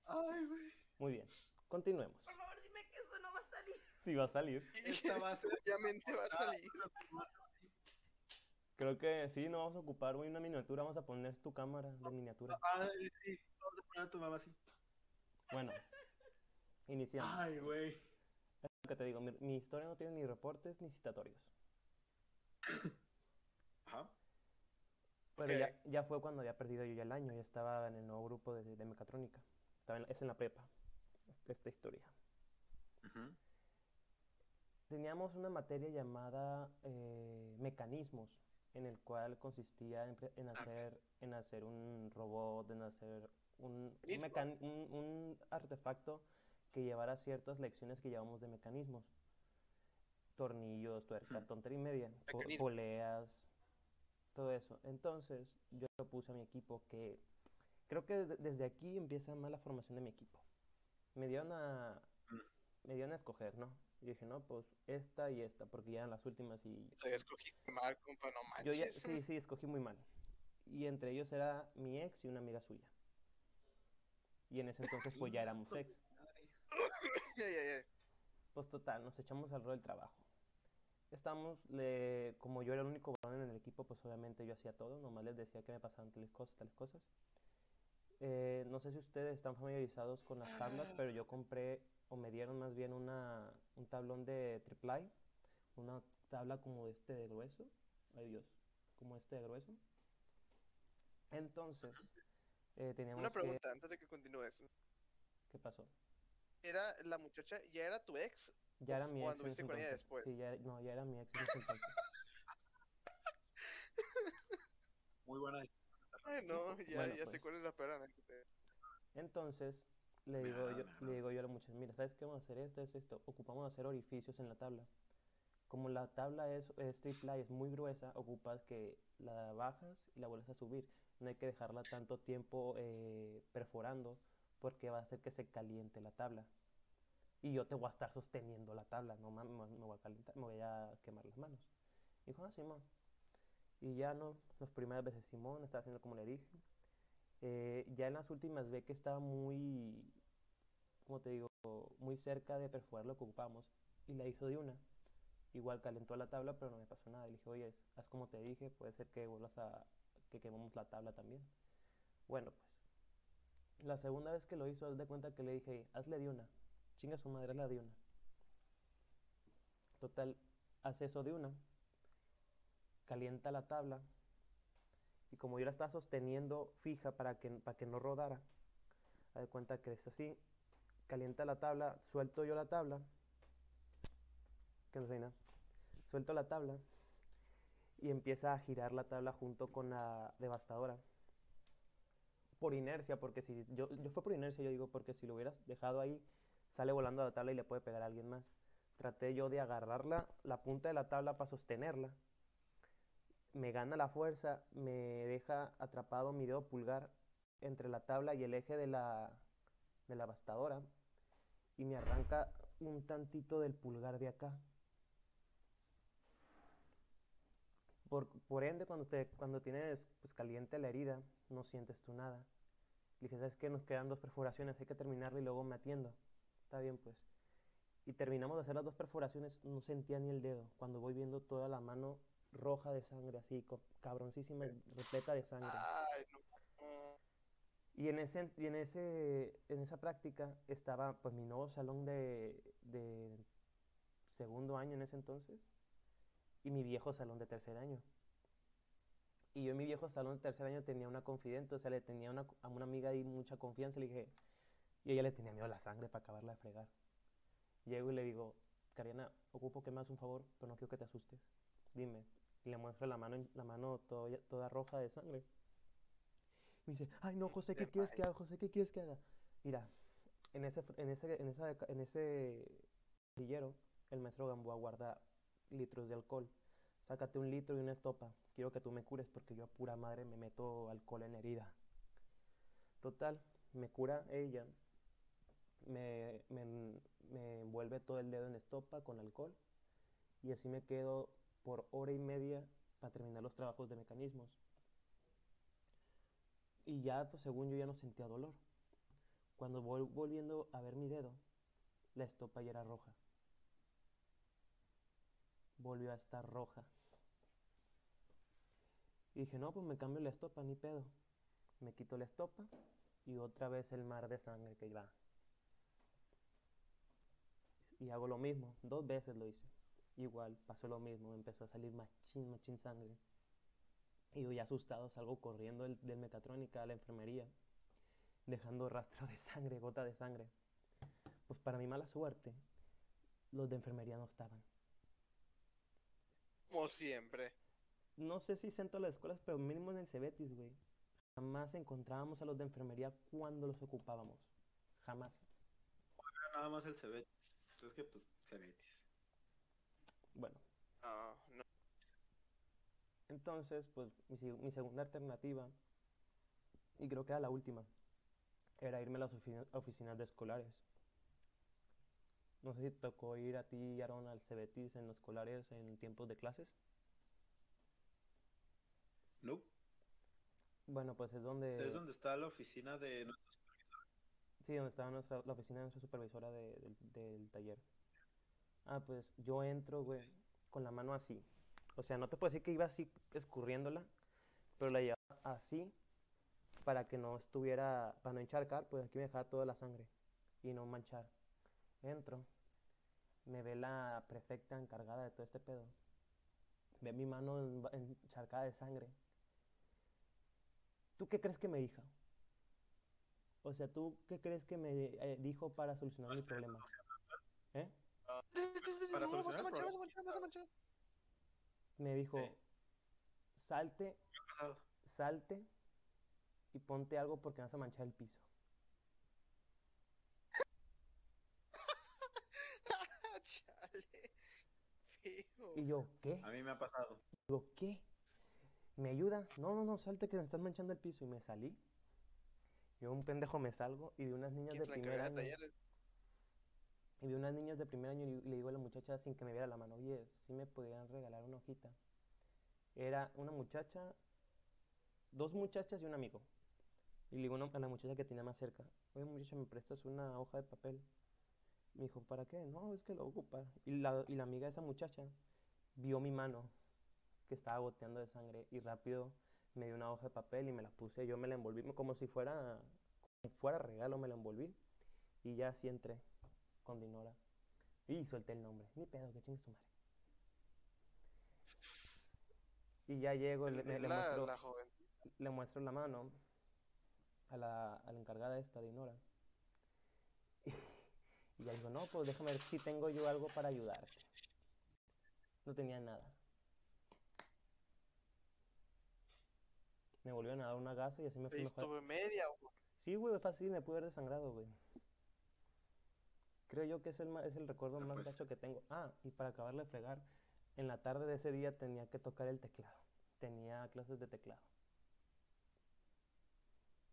Ay, güey. Muy bien. Continuemos. Por favor, dime que eso no va a salir. Sí va a salir. Esta va a ser Obviamente va a salir. Creo que sí, no vamos a ocupar una miniatura, vamos a poner tu cámara de miniatura. Ay, sí. Vamos a poner a tu mamá así. Bueno, iniciamos. Ay, güey. Es lo que te digo, mi, mi historia no tiene ni reportes ni citatorios. Ajá. Pero ya, ya fue cuando había perdido yo ya el año, ya estaba en el nuevo grupo de, de mecatrónica. Estaba en- es en la prepa, esta, esta historia. Teníamos una materia llamada eh, mecanismos, en el cual consistía en, hacer, en hacer un robot, en hacer un, un, un- un artefacto que llevara ciertas lecciones que llevamos de mecanismos. Tornillos, tuercas, tontería y media, poleas, todo eso. Entonces, yo propuse a mi equipo que creo que desde, desde aquí empieza más la formación de mi equipo. Me dieron a, Mm. me dieron a escoger, ¿no? Y dije, no, pues esta y esta, porque ya eran las últimas y O sea, escogiste mal, compa, no yo ya, manches. sí, sí, escogí muy mal. Y entre ellos era mi ex y una amiga suya. Y en ese entonces pues ya éramos ex. Pues total, nos echamos al rol del trabajo. Estamos, le, como yo era el único varón en el equipo, pues obviamente yo hacía todo, nomás les decía que me pasaban tales cosas, tales cosas. Eh, no sé si ustedes están familiarizados con las tablas, pero yo compré, o me dieron más bien una, un tablón de triple una tabla como este de grueso, ay Dios, como este de grueso. Entonces, eh, teníamos Una que- pregunta antes de que continúes. ¿qué pasó? ¿Era la muchacha, ya era tu ex? Ya era ¿O mi ex en anduviste ese con ella después? Sí, ya, no, ya era mi ex. Muy buena. Ay, no, ya, Bueno, ya sé pues. cuál es la peor anécdota. Entonces, le digo agrada, yo, le digo yo a la muchacha, mira, ¿sabes qué vamos a hacer esto, esto, esto? Ocupamos hacer orificios en la tabla. Como la tabla es, es triple es muy gruesa, ocupas que la bajas y la vuelves a subir. No hay que dejarla tanto tiempo eh, perforando porque va a hacer que se caliente la tabla. Y yo te voy a estar sosteniendo la tabla, no mames, me, me voy a calentar, me voy a quemar las manos. Dijo, ah, Simón. Y ya no, las primeras veces Simón estaba haciendo como le dije. Eh, ya en las últimas ve que estaba muy, como te digo, muy cerca de perforar lo que ocupamos y la hizo de una. Igual calentó la tabla, pero no me pasó nada. Y le dije, oye, haz como te dije, puede ser que vuelvas a, que quememos la tabla también. Bueno, pues, la segunda vez que lo hizo, haz de cuenta que le dije, hazle de una. Chinga su madre, hazla de una. Total, hace eso de una. Calienta la tabla. Y como yo la estaba sosteniendo fija para que, para que no rodara, haz de cuenta que es así. Calienta la tabla, suelto yo la tabla. Que no sé nada. Suelto la tabla y empieza a girar la tabla junto con la devastadora. Por inercia, porque si yo, yo fue por inercia, yo digo, porque si lo hubieras dejado ahí, sale volando a la tabla y le puede pegar a alguien más. Traté yo de agarrarla, la punta de la tabla para sostenerla. Me gana la fuerza, me deja atrapado mi dedo pulgar entre la tabla y el eje de la, de la bastadora y me arranca un tantito del pulgar de acá. Por, por ende, cuando, te, cuando tienes pues, caliente la herida, no sientes tú nada. Le dije, ¿sabes? Nos quedan dos perforaciones, hay que terminarla y luego me atiendo. Está bien, pues. Y terminamos de hacer las dos perforaciones, no sentía ni el dedo. Cuando voy viendo toda la mano roja de sangre, así, cabroncísima, repleta de sangre. Ay, no. Y en ese, y en ese, en esa práctica estaba pues mi nuevo salón de, de segundo año en ese entonces y mi viejo salón de tercer año. Y yo en mi viejo salón de tercer año tenía una confidente, o sea, le tenía una, a una amiga ahí mucha confianza, le dije, y ella le tenía miedo a la sangre para acabarla de fregar. Llego y le digo, Cariana, ocupo que me hagas un favor, pero no quiero que te asustes. Dime. Y le muestro la mano, la mano toda, toda roja de sangre. Me dice, ay no, José, ¿qué quieres que haga? José, ¿qué quieres que haga? Mira, en ese, en ese, en esa, en ese sillero, el maestro Gamboa guarda litros de alcohol. Sácate un litro y una estopa. Quiero que tú me cures porque yo a pura madre me meto alcohol en la herida. Total, me cura ella. Me, me, me envuelve todo el dedo en estopa con alcohol. Y así me quedo por hora y media para terminar los trabajos de mecanismos. Y ya, pues según yo ya no sentía dolor. Cuando voy volviendo a ver mi dedo, la estopa ya era roja. Volvió a estar roja. Y dije, no, pues me cambio la estopa, ni pedo. Me quito la estopa y otra vez el mar de sangre que va. Y hago lo mismo, dos veces lo hice. Igual, pasó lo mismo, empezó a salir machín, machín sangre. Y yo ya asustado salgo corriendo del, del mecatrónica a la enfermería, dejando rastro de sangre, gota de sangre. Pues para mi mala suerte, los de enfermería no estaban. Como siempre. No sé si en todas las escuelas, pero mínimo en el Cebetis, güey. Jamás encontrábamos a los de enfermería cuando los ocupábamos. Jamás. Nada más el Cebetis. Es que, pues, Cebetis. Bueno, No, no. entonces, pues mi, mi segunda alternativa, y creo que era la última, era irme a las ofi- oficinas de escolares. No sé si te tocó ir a ti, Aaron, al Cebetis en los escolares en tiempos de clases. No. Bueno, pues es donde... Es donde está la oficina de nuestros Sí, donde estaba nuestra, la oficina de nuestra supervisora de- del taller. Ah, pues yo entro, güey, con la mano así. O sea, no te puedo decir que iba así escurriéndola, pero la llevaba así para que no estuviera, para no encharcar, pues aquí me dejaba toda la sangre y no manchar. Entro, me ve la prefecta encargada de todo este pedo. Ve mi mano en- encharcada de sangre. ¿Tú qué crees que me dijo? O sea, ¿tú qué crees que me eh, dijo para solucionar mi problema? ¿Eh? Para solucionar el problema. Me dijo, Sí. salte, pasado. salte y ponte algo porque vas a manchar el piso. Chale. Feo. Y yo, ¿qué? A mí me ha pasado. Digo, ¿qué? ¿Me ayuda? No, no, no, salte que me estás manchando el piso. Y me salí. Yo, un pendejo, me salgo y vi unas niñas ¿Quién de la de año. talleres? Y vi unas niñas de primer año y le digo a la muchacha sin que me viera la mano, oye, si me podían regalar una hojita. Era una muchacha, dos muchachas y un amigo. Y le digo a la muchacha que tenía más cerca, oye muchacha, ¿me prestas una hoja de papel? Me dijo, ¿para qué? No, es que lo ocupa. Y la, y la amiga de esa muchacha vio mi mano que estaba goteando de sangre y rápido me dio una hoja de papel y me la puse. Yo me la envolví como si fuera, como fuera regalo, me la envolví. Y ya así entré con Dinora. Y solté el nombre. Ni pedo, que chingue su madre. Y ya llego, le, le muestro, le muestro la mano a la, a la encargada esta, Dinora. Y ella dijo, no, pues déjame ver si tengo yo algo para ayudarte. No tenía nada. Me volvieron a dar una gasa y así me fui Y mejor. estuve media. güey. Sí, güey, fácil, me pude haber desangrado, güey. Creo yo que es el, es el recuerdo Ah, más pues. gacho que tengo. Ah, y para acabarle de fregar, en la tarde de ese día tenía que tocar el teclado. Tenía clases de teclado.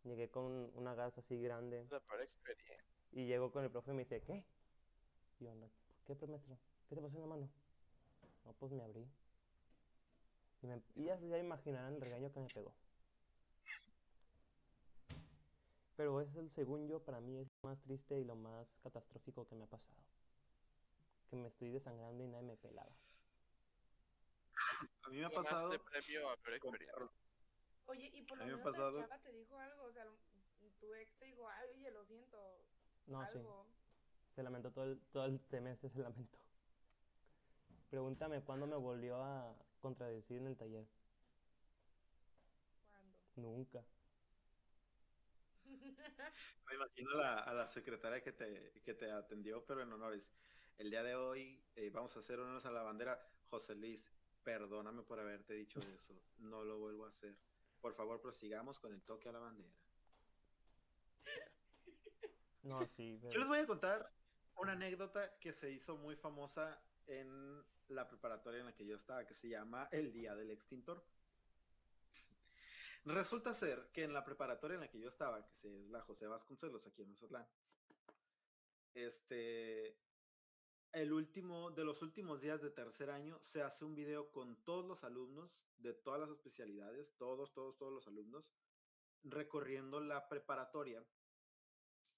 Llegué con una gasa así grande La experiencia. y llegó con el profe y me dice, ¿qué? Y yo, "No, ¿qué, maestro? ¿Qué te pasó en la mano? No, pues me abrí. Y, me- y ya, ya imaginarán el regaño que me pegó. Pero eso, el- según yo, para mí es lo más triste y lo más catastrófico que me ha pasado. Que me estoy desangrando y nadie me pelaba. A mí me ha pasado. premio a experiencia. Oye, y por lo menos pasado- la chava te dijo algo, o sea, tu ex te dijo, ay, oye, lo siento, No, sí. algo. Se lamentó todo el, todo el semestre, se lamentó. Pregúntame cuándo me volvió a contradecir en el taller. ¿Cuándo? Nunca. Me imagino a la, a la secretaria que te, que te atendió, pero en honores. El día de hoy eh, vamos a hacer honores a la bandera. José Luis, perdóname por haberte dicho eso. No lo vuelvo a hacer. Por favor, prosigamos con el toque a la bandera. No, sí. Yo les voy a contar una anécdota que se hizo muy famosa en la preparatoria en la que yo estaba, que se llama El Día del Extintor. Resulta ser que en la preparatoria en la que yo estaba, que es la José Vasconcelos, aquí en Mazatlán, este, el último, de los últimos días de tercer año, se hace un video con todos los alumnos de todas las especialidades, todos, todos, todos los alumnos, recorriendo la preparatoria,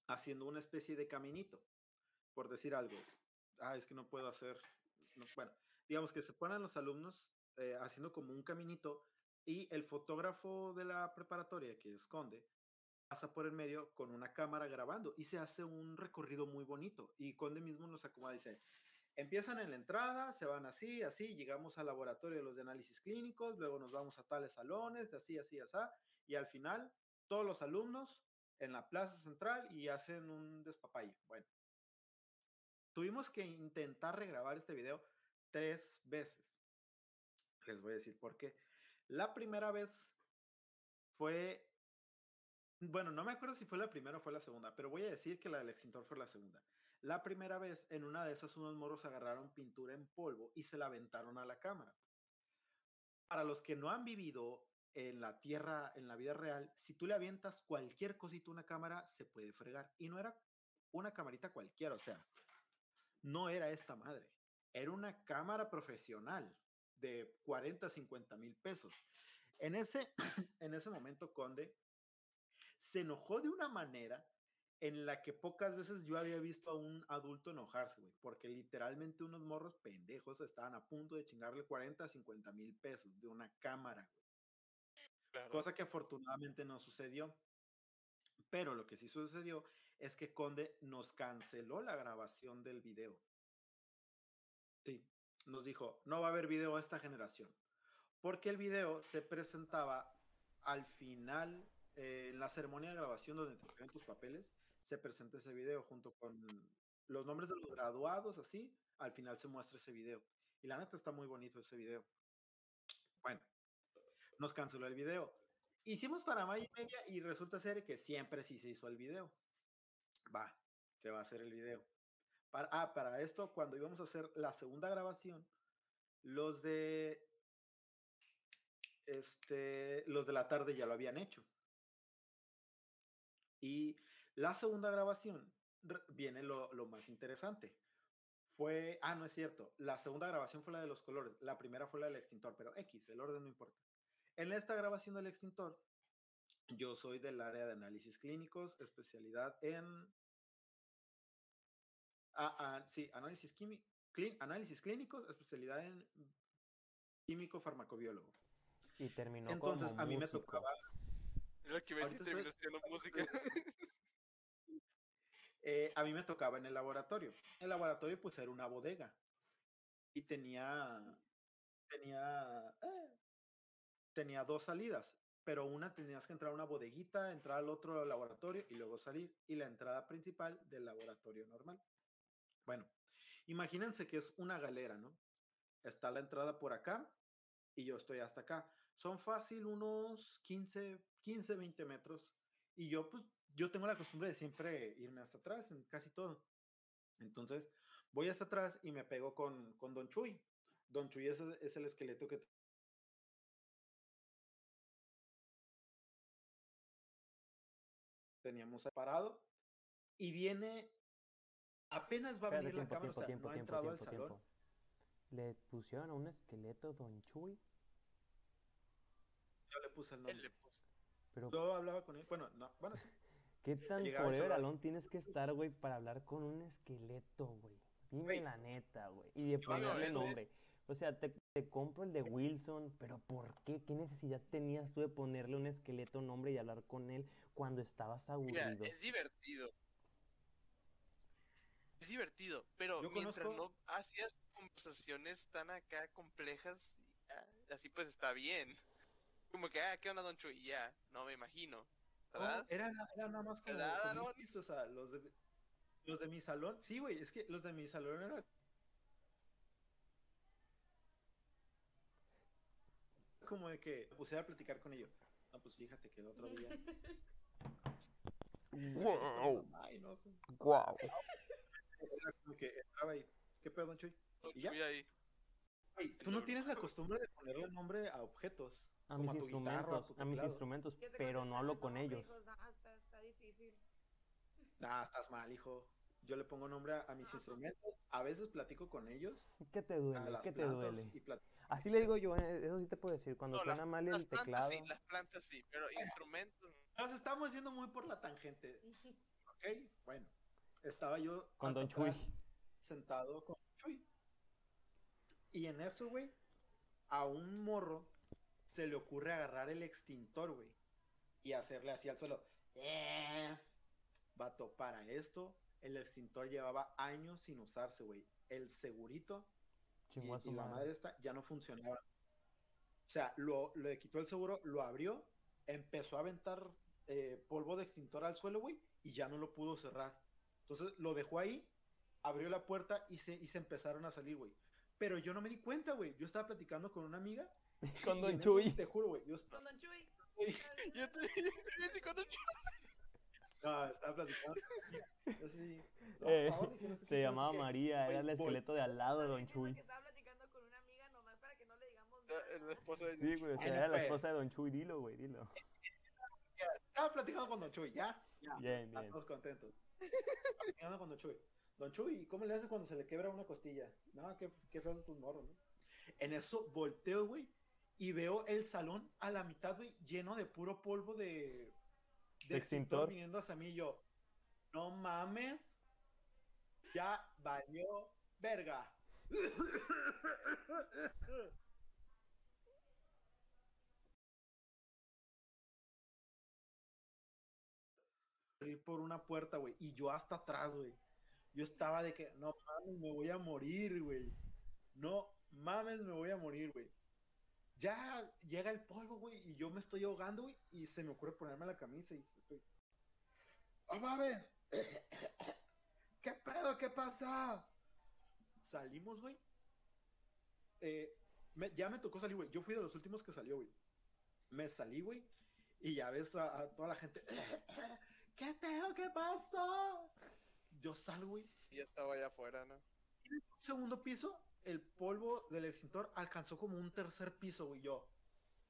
haciendo una especie de caminito, por decir algo. Ah, es que no puedo hacer, no, bueno, digamos que se ponen los alumnos eh, haciendo como un caminito y el fotógrafo de la preparatoria que esconde pasa por el medio con una cámara grabando y se hace un recorrido muy bonito y Conde mismo nos acomoda dice, empiezan en la entrada, se van así, así, llegamos al laboratorio de los de análisis clínicos, luego nos vamos a tales salones, de así, así, así, y al final todos los alumnos en la plaza central y hacen un despapalle. Bueno, tuvimos que intentar regrabar este video tres veces. Les voy a decir por qué. La primera vez fue, bueno, no me acuerdo si fue la primera o fue la segunda, pero voy a decir que la del extintor fue la segunda. La primera vez, en una de esas, unos morros agarraron pintura en polvo y se la aventaron a la cámara. Para los que no han vivido en la tierra, en la vida real, si tú le avientas cualquier cosita a una cámara, se puede fregar. Y no era una camarita cualquiera, o sea, no era esta madre. Era una cámara profesional de 40, 50 mil pesos. En ese, en ese momento, Conde se enojó de una manera en la que pocas veces yo había visto a un adulto enojarse, güey, porque literalmente unos morros pendejos estaban a punto de chingarle 40, 50 mil pesos de una cámara, güey. Claro. Cosa que afortunadamente no sucedió. Pero lo que sí sucedió es que Conde nos canceló la grabación del video. Sí, nos dijo, no va a haber video esta generación. Porque el video se presentaba al final, eh, en la ceremonia de grabación donde te entregan tus papeles, se presenta ese video junto con los nombres de los graduados, así, al final se muestra ese video. Y la neta está muy bonito ese video. Bueno, nos canceló el video. Hicimos para y media y resulta ser que siempre sí se hizo el video. Va, se va a hacer el video. Para, ah, para esto, cuando íbamos a hacer la segunda grabación, los de este, los de la tarde ya lo habían hecho. Y la segunda grabación viene lo, lo más interesante. Fue, ah, no es cierto, la segunda grabación fue la de los colores, la primera fue la del extintor, pero X, el orden no importa. En esta grabación del extintor, yo soy del área de análisis clínicos, especialidad en... Sí, análisis, quimi- clí- análisis clínicos, especialidad en químico farmacobiólogo. Y terminó Entonces, como a mí me tocaba lo que ves estoy- haciendo música. Eh, a mí me tocaba en el laboratorio. El laboratorio pues era una bodega y tenía, tenía, eh, tenía dos salidas, pero una tenías que entrar a una bodeguita, entrar al otro laboratorio y luego salir y la entrada principal del laboratorio normal. Bueno, imagínense que es una galera, ¿no? Está la entrada por acá y yo estoy hasta acá. Son fácil unos 15, 15, 20 metros. Y yo, pues, yo tengo la costumbre de siempre irme hasta atrás en casi todo. Entonces, voy hasta atrás y me pego con, con Don Chuy. Don Chuy es, es el esqueleto que teníamos parado. Y viene, apenas va a venir la cámara, tiempo, o sea, tiempo, no ha tiempo, entrado al tiempo, salón. tiempo. Le pusieron a un esqueleto Don Chuy, Yo le puse el Él nombre. le puso. pero Yo hablaba con él, bueno, no, bueno, sí. ¿qué tan forever alone tienes que estar, güey, para hablar con un esqueleto, güey? Dime la neta, güey. Y de ponerle nombre. O sea, te, te compro el de Wilson, pero ¿por qué? ¿Qué necesidad tenías tú de ponerle un esqueleto nombre y hablar con él cuando estabas Mira, aburrido? es divertido. Es divertido, pero Yo mientras conozco- no hacías conversaciones tan acá complejas, ya, así pues está bien. Como que, ah, ¿qué onda, Don Chuy? Ya, no me imagino. No, ¿Verdad? era, na- era nada más como, ¿Verdad, como Aaron? listo, o sea, los de, los de mi salón, sí, güey, es que los de mi salón era como de que me puse a platicar con ellos. No, pues fíjate que el otro día. ¡Wow! Ay, no sé. ¡Wow! Era como que entraba ahí. ¿Qué pedo, don Chuy? Don ¿Y ya? Chuy ahí. Güey, tú no tienes la costumbre de ponerle nombre a objetos. A mis guitarra, instrumentos, tu a mis teclado. instrumentos, ¿Qué te pero no hablo con ellos. hijos? Está, está difícil. Nah, estás mal, hijo. Yo le pongo nombre a, a mis instrumentos. A veces platico con ellos. ¿Qué te A duele? las ¿Qué te plantas duele? y Así le digo yo, eh, eso sí te puedo decir. Cuando No, las- suena mal las el plantas teclado, sí, las plantas sí, pero instrumentos no. Nos estamos yendo muy por la tangente. Ok, bueno. Estaba yo con hasta Don Chuy. atrás, sentado con Chuy. Y en eso, güey, a un morro se le ocurre agarrar el extintor, güey, y hacerle así al suelo. ¡Eh! Vato, para esto, el extintor llevaba años sin usarse, güey. El segurito y, Chingó a su y la madre. madre esta ya no funcionaba. O sea, lo, le quitó el seguro, lo abrió, empezó a aventar eh, polvo de extintor al suelo, güey, y ya no lo pudo cerrar. Entonces lo dejó ahí abrió la puerta y se, y se empezaron a salir, güey. Pero yo no me di cuenta, güey. Yo estaba platicando con una amiga. Con Don eso, Chuy. Te juro, güey. Yo estaba, Con Don Chuy. Yo estoy estoy con un no, estaba platicando. Yo sí, no, Eh, por favor, no sé Se llamaba. María, Güey, era el esqueleto de al lado de Don Chuy. que estaba platicando con una amiga nomás para que no le digamos de Sí, güey, o sea, era la pues. esposa de Don Chuy, dilo, güey, dilo. Estaba platicando con Don Chuy, ¿ya? Ya. Bien, bien. todos contentos. Con Don Chuy. Don Chuy, ¿cómo le hace cuando se le quebra una costilla? No, qué, qué feos tus morros, ¿no? En eso volteo, güey, y veo el salón a la mitad, güey, lleno de puro polvo de, De extintor. viniendo hacia mí y yo, no mames, ya valió verga. Salir por una puerta, güey, y yo hasta atrás, güey. Yo estaba de que, no mames, me voy a morir, güey. No mames, me voy a morir, güey. Ya llega el polvo, güey, y yo me estoy ahogando, y se me ocurre ponerme la camisa y estoy... ¡No mames! ¿Qué pedo? ¿Qué pasa? Salimos, güey. Eh, ya me tocó salir, güey. Yo fui de los últimos que salió, güey. Me salí, güey. Y ya ves a toda la gente. ¿Qué pedo? ¿Qué pasó? Yo salgo, güey. Y ya estaba allá afuera, ¿no? Segundo piso, el polvo del extintor alcanzó como un tercer piso, güey. Yo,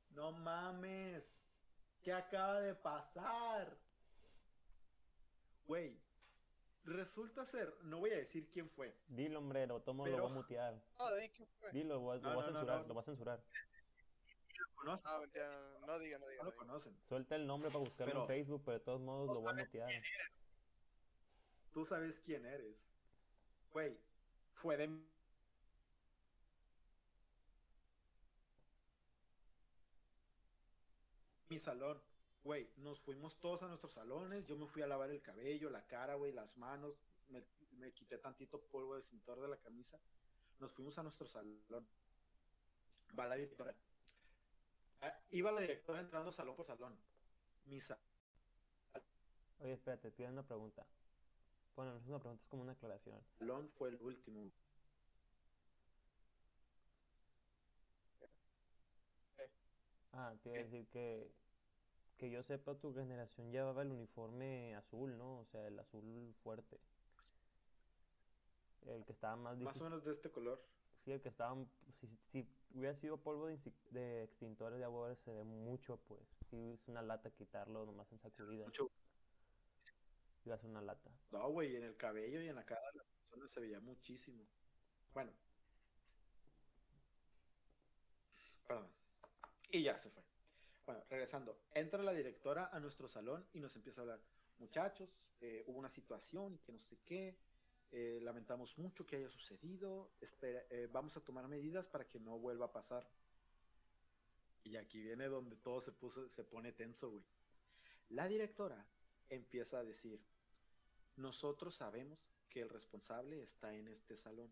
no mames. ¿Qué acaba de pasar? Güey, resulta ser, no voy a decir quién fue. Dilo, hombre, lo tomo, lo voy a mutear. Que fue. Dilo, lo voy a, lo No, voy a no, no, censurar, no. lo voy a censurar. ¿Lo conocen? Mentira, no diga, no diga. No No lo conocen. Suelta el nombre para buscarlo Pero- en Facebook, pero de todos modos No lo voy a mutear. Tú sabes quién eres. Güey, fue de mi salón. Güey, nos fuimos todos a nuestros salones. Yo me fui a lavar el cabello, la cara, güey, las manos. Me, me quité tantito polvo del cintor de la camisa. Nos fuimos a nuestro salón. Va la directora. Ah, iba la directora entrando salón por salón. Mi sa- Oye, espérate, te voy a dar una pregunta. Bueno, no es una pregunta, es como una aclaración. salón fue el último. Ah, te iba a decir que, que yo sepa, tu generación llevaba el uniforme azul, ¿no? O sea, el azul fuerte. El que estaba más Más difícil. o menos de este color. Sí, el que estaba. Si, si hubiera sido polvo de, extintores de agua, se ve mucho, pues. Si es una lata quitarlo nomás en sacudida. Mucho- Iba a ser una lata. No, güey, en el cabello y en la cara de la persona se veía muchísimo. Bueno. Perdón. Y ya se fue. Bueno, regresando. Entra la directora a nuestro salón y nos empieza a hablar. Muchachos, eh, hubo una situación y que no sé qué. Eh, lamentamos mucho que haya sucedido. Espera, eh, vamos a tomar medidas para que no vuelva a pasar. Y aquí viene donde todo se puso, se pone tenso, güey. La directora empieza a decir, nosotros sabemos que el responsable está en este salón.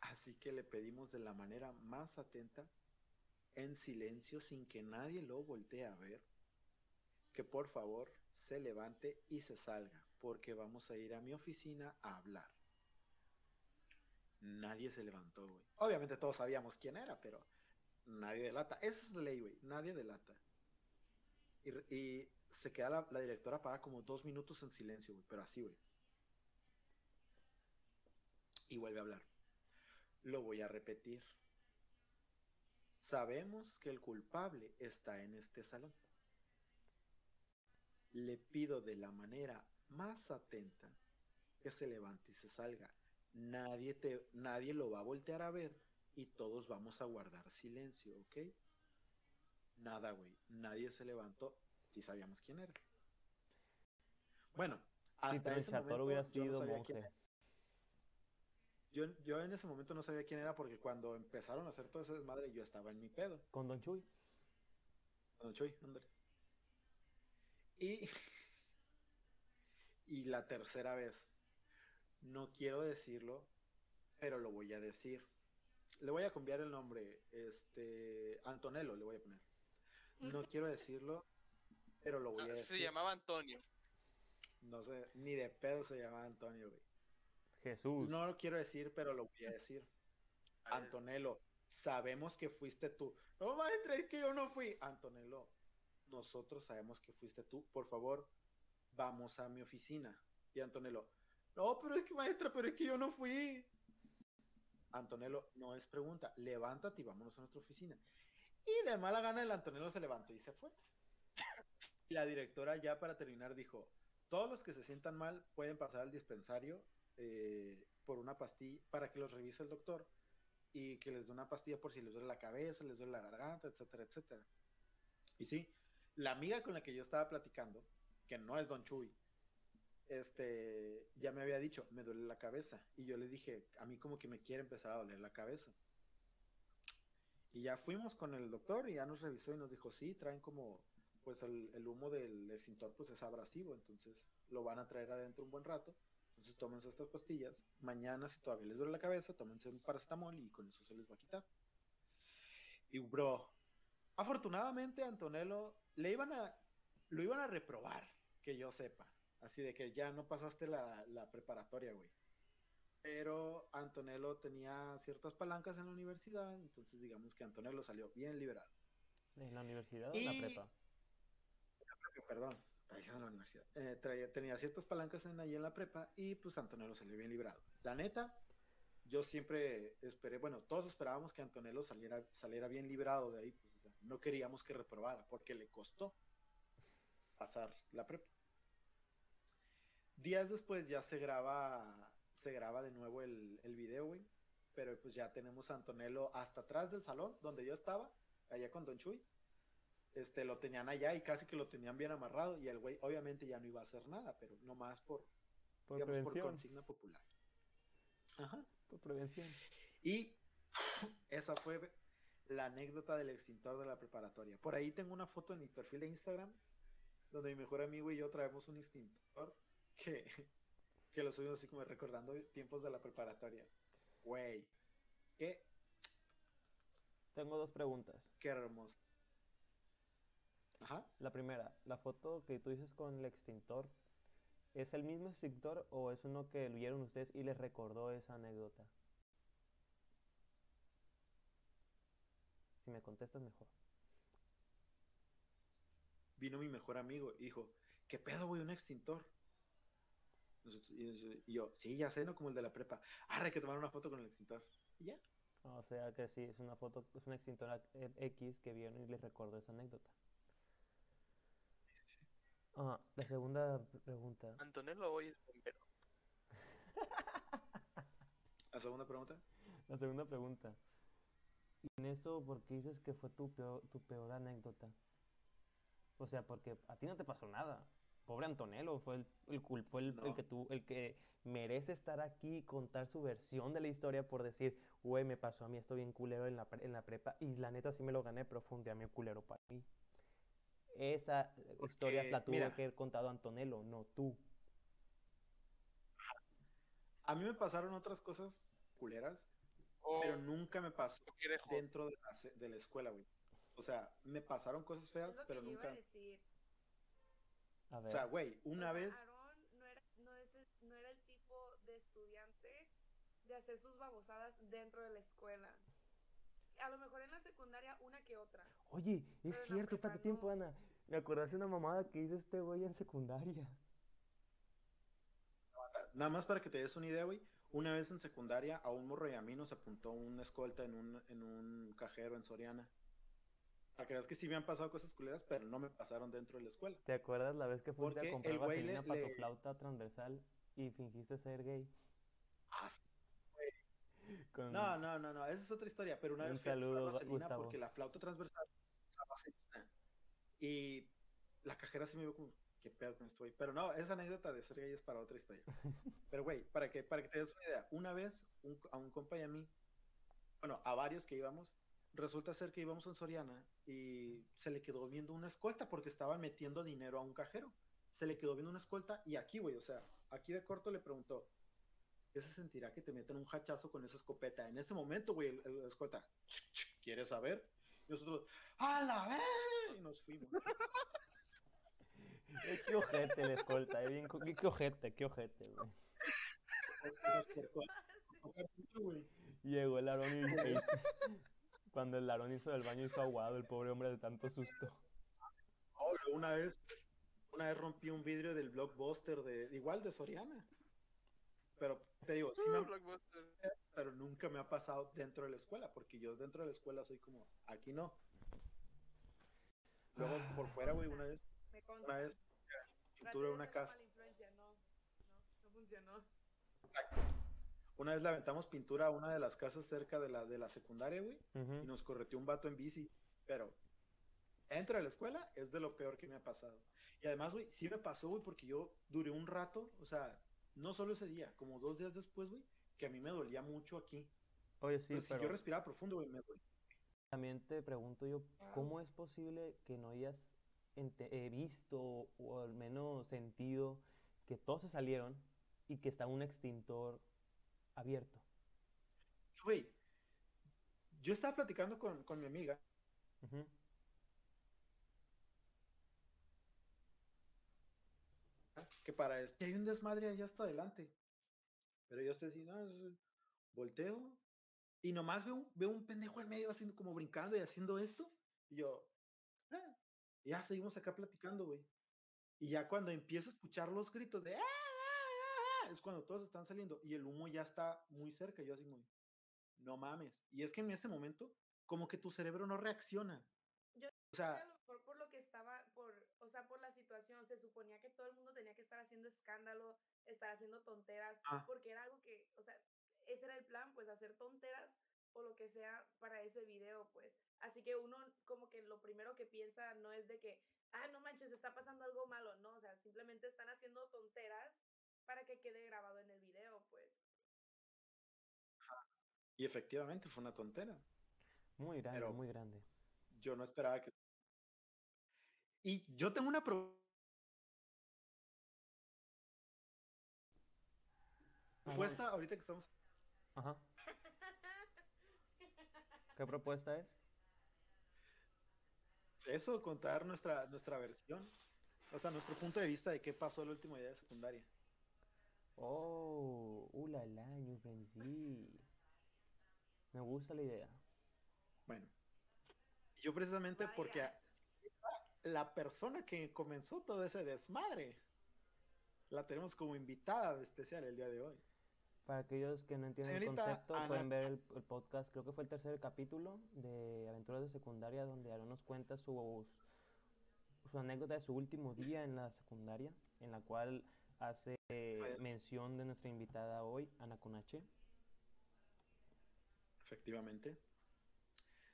Así que le pedimos de la manera más atenta, en silencio, sin que nadie lo voltee a ver, que por favor se levante y se salga, porque vamos a ir a mi oficina a hablar. Nadie se levantó, güey. Obviamente todos sabíamos quién era, pero nadie delata. Esa es la ley, güey. Nadie delata. Y, y se queda la, la directora parada como dos minutos en silencio, güey. Pero así, güey. Y vuelve a hablar. Lo voy a repetir. Sabemos que el culpable está en este salón. Le pido de la manera más atenta que se levante y se salga. Nadie, te, nadie lo va a voltear a ver y todos vamos a guardar silencio, ¿ok? Nada, güey. Nadie se levantó. Sí sabíamos quién era. Bueno, Sí, hasta el ese momento yo no sido sabía quién era. Yo, yo en ese momento no sabía quién era porque cuando empezaron a hacer todo ese desmadre yo estaba en mi pedo. Con Don Chuy. Don Chuy, ándale. Y, y la tercera vez, no quiero decirlo, pero lo voy a decir. Le voy a cambiar el nombre, este, Antonello le voy a poner. No quiero decirlo, pero lo voy a Ah, decir. se llamaba Antonio. No sé, ni de pedo se llamaba Antonio, güey. Jesús. No lo quiero decir, pero lo voy a decir. A ver. Antonelo, sabemos que fuiste tú. No, maestra, es que yo no fui. Antonelo, nosotros sabemos que fuiste tú. Por favor, vamos a mi oficina. Y Antonelo, no, pero es que maestra, pero es que yo no fui. Antonelo, no es pregunta. Levántate y vámonos a nuestra oficina. Y de mala gana el Antonelo se levantó y se fue. Y la directora ya para terminar dijo, todos los que se sientan mal pueden pasar al dispensario eh, por una pastilla para que los revise el doctor y que les dé una pastilla por si les duele la cabeza, les duele la garganta, etcétera, etcétera. Y sí, la amiga con la que yo estaba platicando, que no es Don Chuy, este, ya me había dicho, me duele la cabeza. Y yo le dije, a mí como que me quiere empezar a doler la cabeza. Y ya fuimos con el doctor y ya nos revisó y nos dijo, sí, traen como, pues el, humo del extintor pues es abrasivo, entonces lo van a traer adentro un buen rato. Entonces tómense estas pastillas. Mañana, si todavía les duele la cabeza, tómense un paracetamol y con eso se les va a quitar. Y bro, afortunadamente Antonello le iban a, lo iban a reprobar, que yo sepa. Así de que ya no pasaste la, la preparatoria, güey. Pero Antonello tenía ciertas palancas en la universidad, entonces digamos que Antonello salió bien liberado. ¿En la universidad o en la prepa? Perdón, estaba diciendo la universidad. Eh, traía- tenía ciertas palancas en, ahí en la prepa y pues Antonello salió bien librado. La neta, yo siempre esperé, bueno, todos esperábamos que Antonello saliera, saliera bien librado de ahí, pues, no queríamos que reprobara porque le costó pasar la prepa. Días después ya se graba, se graba de nuevo el, el video, güey, pero pues ya tenemos a Antonello hasta atrás del salón donde yo estaba, allá con Don Chuy. Este, lo tenían allá y casi que lo tenían bien amarrado y el güey obviamente ya no iba a hacer nada, pero nomás por, Por digamos, por consigna popular. Ajá. Por prevención. Y esa fue la anécdota del extintor de la preparatoria. Por ahí tengo una foto en mi perfil de Instagram donde mi mejor amigo y yo traemos un extintor que, que lo subimos así como recordando tiempos de la preparatoria. Güey, qué, Tengo dos preguntas. qué hermoso. Ajá. La primera, la foto que tú dices con el extintor, ¿es el mismo extintor o es uno que lo vieron ustedes y les recordó esa anécdota? Si me contestas mejor. Vino mi mejor amigo y dijo, ¿qué pedo, güey? Un extintor. Y, yo, sí, ya sé, ¿no? Como el de la prepa. Ah, hay que tomar una foto con el extintor. Y ya. O sea que sí, es una foto, es un extintor a- e- X que vieron y les recordó esa anécdota. Ah, la segunda pregunta. Antonello hoy es bombero. La segunda pregunta. La segunda pregunta. Y en eso, ¿por qué dices que fue tu peor, tu peor anécdota? O sea, porque a ti no te pasó nada. Pobre Antonello, fue el, el, fue el, que tú, el que merece estar aquí y contar su versión de la historia por decir, güey, me pasó a mí esto bien culero en la, pre- en la prepa y la neta sí me lo gané, pero fue un día culero para mí. Esa historia Porque, la tuvo mira. que haber contado Antonello, no tú. A mí me pasaron otras cosas culeras, Pero nunca me pasó dentro de la, se- de la escuela, güey. O sea, me pasaron cosas feas, Es lo que pero iba nunca. a decir. A O ver, sea, güey, una O sea, vez. Aarón no era, no, es el, no era el tipo de estudiante de hacer sus babosadas dentro de la escuela. A lo mejor en la secundaria una que otra. oye, es pero cierto, espérate tiempo. Ana. Me acordaste de una mamada que hizo este güey en secundaria. Nada más para que te des una idea, güey. Una vez en secundaria, a un morro y a mí nos apuntó una escolta en un, en un cajero en Soriana. Para que veas que sí me han pasado cosas culeras, pero no me pasaron dentro de la escuela. ¿Te acuerdas la vez que fuiste Porque a comprar vaselina le- para tu flauta transversal y fingiste ser gay? Ah, Con- No, no, no, no, esa es otra historia, pero una Un vez fui a saludo, vaselina porque la flauta transversal usa vaselina. Y la cajera sí me vio como, qué pedo con esto, güey. Pero no, esa anécdota de ser gay es para otra historia. Pero, güey, para que, para que te des una idea, una vez un- a un compa y a mí, bueno, a varios que íbamos, resulta ser que íbamos en Soriana y se le quedó viendo una escolta porque estaban metiendo dinero a un cajero. Se le quedó viendo una escolta y aquí, güey, o sea, aquí de corto le preguntó, ¿qué se sentirá que te meten un hachazo con esa escopeta? En ese momento, güey, el, el escolta, ¿quieres saber? Y nosotros, ¡a la vez! Y nos fuimos. Qué ojete el escolta, eh, bien, qué, qué ojete, qué ojete, güey. Llegó el Aarón y se hizo- Cuando el Aarón hizo del baño hizo aguado el pobre hombre de tanto susto. Una vez, una vez rompí un vidrio del blockbuster de igual de Soriana. Pero te digo, sí me han- Blockbuster. pero nunca me ha pasado dentro de la escuela, porque yo dentro de la escuela soy como, aquí no. Luego por fuera, güey, una vez, consta. una vez pintura una casa, mala influencia, no, no, no funcionó. una vez le aventamos pintura a una de las casas cerca de la de la secundaria, güey, y nos correteó un vato en bici, pero dentro de la escuela es de lo peor que me ha pasado. Y además, güey, sí me pasó, güey, porque yo duré un rato, o sea, no solo ese día, como dos días después, güey, que a mí me dolía mucho aquí. Oye, sí, pero si yo respiraba profundo, güey, me dolía. también te pregunto yo, ¿cómo es posible que no hayas ente- eh, visto o al menos sentido que todos se salieron y que está un extintor abierto? Güey, yo estaba platicando con, con mi amiga que para esto hay un desmadre allá hasta adelante. Pero yo estoy así, no, volteo y nomás veo, un- veo un pendejo en medio haciendo como brincando y haciendo esto. Y yo, "Ah", y ya seguimos acá platicando, güey. Y ya cuando empiezo a escuchar los gritos de, "Ah, ah, ah", es cuando todos están saliendo y el humo ya está muy cerca. y Yo así muy, no mames. Y es que en ese momento, como que tu cerebro no reacciona. Yo- o sea, A lo mejor por lo que estaba, por, o sea, por la situación, se suponía que todo el mundo tenía que estar haciendo escándalo, estar haciendo tonteras, Ah. porque era algo que, o sea, ese era el plan, pues hacer tonteras o lo que sea para ese video, pues. Así que uno como que lo primero que piensa no es de que, ah, no manches, está pasando algo malo, no, o sea, simplemente están haciendo tonteras para que quede grabado en el video, pues. y efectivamente fue una tontera. Muy grande, Pero- muy grande. Yo no esperaba que. Y yo tengo una pro- Ajá. ahorita que estamos. Ajá. ¿Qué propuesta es? Eso, contar nuestra, nuestra versión. O sea, nuestro punto de vista de qué pasó el último día de secundaria. Oh, uh, la, la, New Frenzy. Me gusta la idea. Bueno, yo precisamente porque Vaya. la persona que comenzó todo ese desmadre la tenemos como invitada especial el día de hoy. Para aquellos que no entienden el Señorita concepto, Ana- pueden ver el, el podcast, creo que fue el tercer capítulo de Aventuras de Secundaria, donde Aaron nos cuenta sus, su anécdota de su último día en la secundaria, en la cual hace mención de nuestra invitada hoy, Ana Conache. Efectivamente.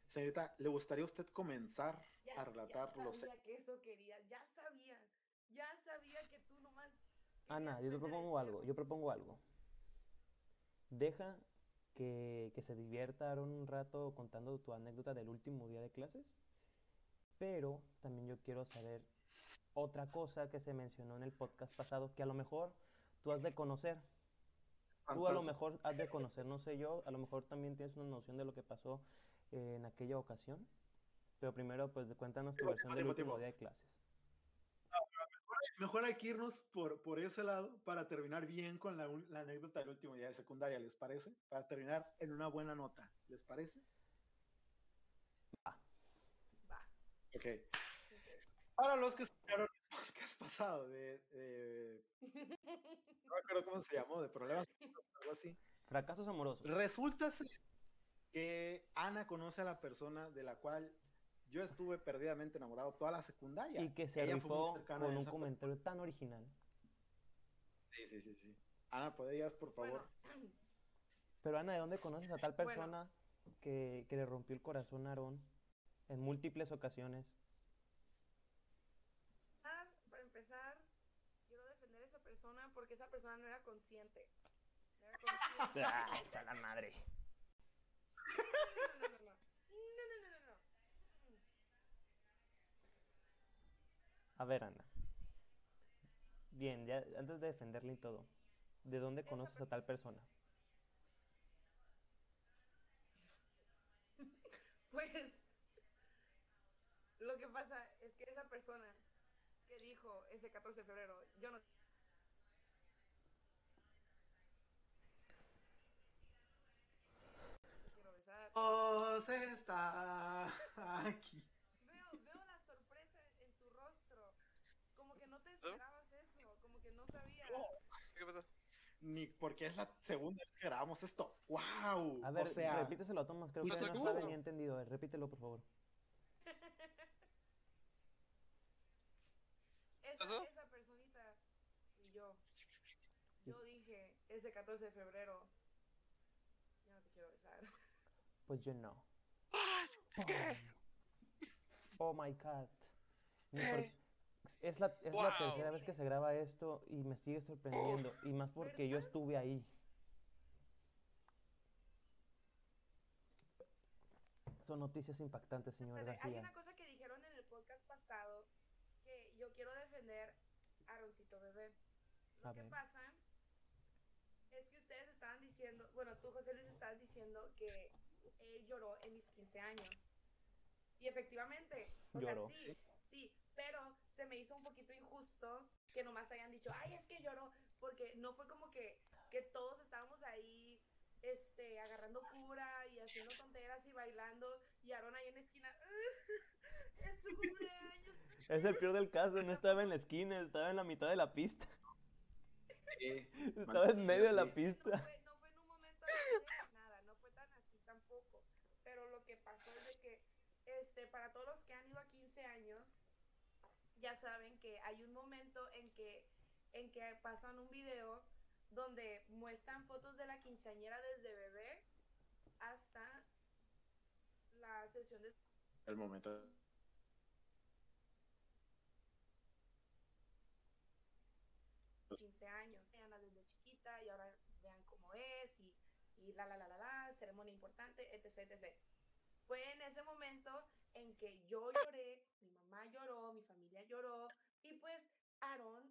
Señorita, ¿le gustaría a usted comenzar Ya, a ya relatar los sabía que eso quería, ya sabía, ya sabía que tú nomás... Ana, yo te propongo algo, yo propongo algo. Deja que, que se divierta Aaron un rato contando tu anécdota del último día de clases, pero también yo quiero saber otra cosa que se mencionó en el podcast pasado, que a lo mejor tú has de conocer. Tú a lo fantasmas. mejor has de conocer, no sé yo, a lo mejor también tienes una noción de lo que pasó eh, en aquella ocasión, pero primero pues cuéntanos tu versión del último día de clases. Mejor hay que irnos por, por ese lado para terminar bien con la, la anécdota del último día de secundaria, ¿les parece? Para terminar en una buena nota, ¿les parece? Va. Ok. Para los que escucharon el podcast pasado de, de- no me acuerdo cómo se llamó, de problemas, algo así. Fracasos amorosos. Resulta ser que Ana conoce a la persona de la cual yo estuve perdidamente enamorado toda la secundaria. Y que se Ella rifó con un comentario tan original. Sí, sí, sí, sí. Ana, ¿podrías, por favor? Bueno, Pero Ana, ¿de dónde conoces a tal Bueno. persona que, que le rompió el corazón a Aarón en múltiples ocasiones? Ah, para empezar, quiero defender a esa persona porque esa persona no era consciente. No era consciente. ¡Ah, esa la madre! No, no, no, no, no. A ver, Ana. Bien, ya antes de defenderle y todo, ¿de dónde conoces a tal persona? Pues lo que pasa es que esa persona que dijo ese 14 de febrero, yo no quiero besar. Dios está aquí. Veo, veo la sorpresa en tu rostro. Como que no te esperabas eso, como que no sabías. ¿Qué pasó? Ni porque es la segunda vez que grabamos esto. ¡Wow! A ver, o sea, repíteselo a Tomás, creo que Pues él no seguro. sabe ni entendido. A ver, repítelo, por favor. Esa, esa personita y yo. Yo dije ese 14 de febrero, yo no te quiero besar. Pues yo no. Oh my god. Ni por- Es la, es la Wow. tercera vez que se graba esto y me sigue sorprendiendo. Y más porque yo estuve ahí. Son noticias impactantes, señor Espérate, hay García. una cosa que dijeron en el podcast pasado que yo quiero defender a Roncito Bebé. Lo A que ver. pasa es que ustedes estaban diciendo, bueno, tú José Luis estabas diciendo que él lloró en mis 15 años. Y efectivamente, o Lloró. sea, sí, sí, pero se me hizo un poquito injusto que nomás hayan dicho, ay, es que lloró, porque no fue como que, que todos estábamos ahí este, agarrando cura y haciendo tonteras y bailando, y Aaron ahí en la esquina, es su cumpleaños. Es el peor del caso, no estaba en la esquina, estaba en la mitad de la pista. eh, Estaba en medio de la Sí. pista. No fue, no fue en un momento de nada, no fue tan así tampoco. Pero lo que pasó es de que, este, para todos los que han ido a 15 años, ya saben que hay un momento en que, en que pasan un video donde muestran fotos de la quinceañera desde bebé hasta la sesión de el momento. sus 15 años. Vean desde chiquita y ahora vean cómo es y, y la la la la la, ceremonia importante, etc, etc. Fue en ese momento en que yo lloré, mamá lloró, mi familia lloró y pues Aaron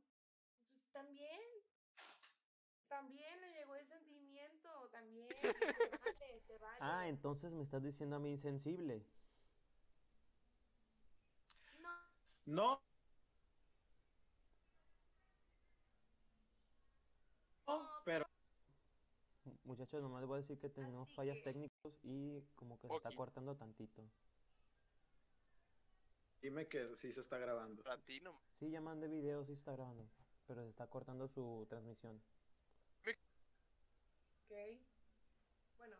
pues también también le llegó el sentimiento, también se vale, se vale. Ah, entonces me estás diciendo a mí insensible. No, No. No, pero Muchachos, nomás les voy a decir que tenemos Así fallas que- técnicas y como que se está cortando tantito. Dime que sí se está grabando. Para ti no. Sí, ya mandé video, sí está grabando, pero se está cortando su transmisión. ok. Bueno,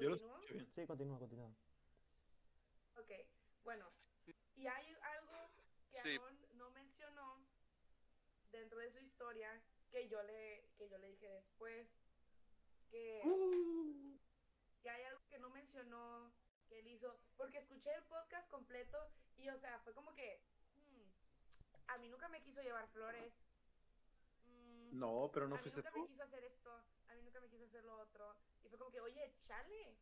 Yo lo ¿continúo? bien. Sí, continúa, continúa. Ok, bueno, y hay algo que Sí. Aaron no mencionó dentro de su historia que yo le, que yo le dije después, que, Uh. que hay algo que no mencionó que él hizo, porque escuché el podcast completo y, o sea, fue como que, hmm, a mí nunca me quiso llevar flores. mm, No, pero no a mí fuiste nunca tú. me quiso hacer esto, a mí nunca me quiso hacer lo otro. Y fue como que, oye, chale,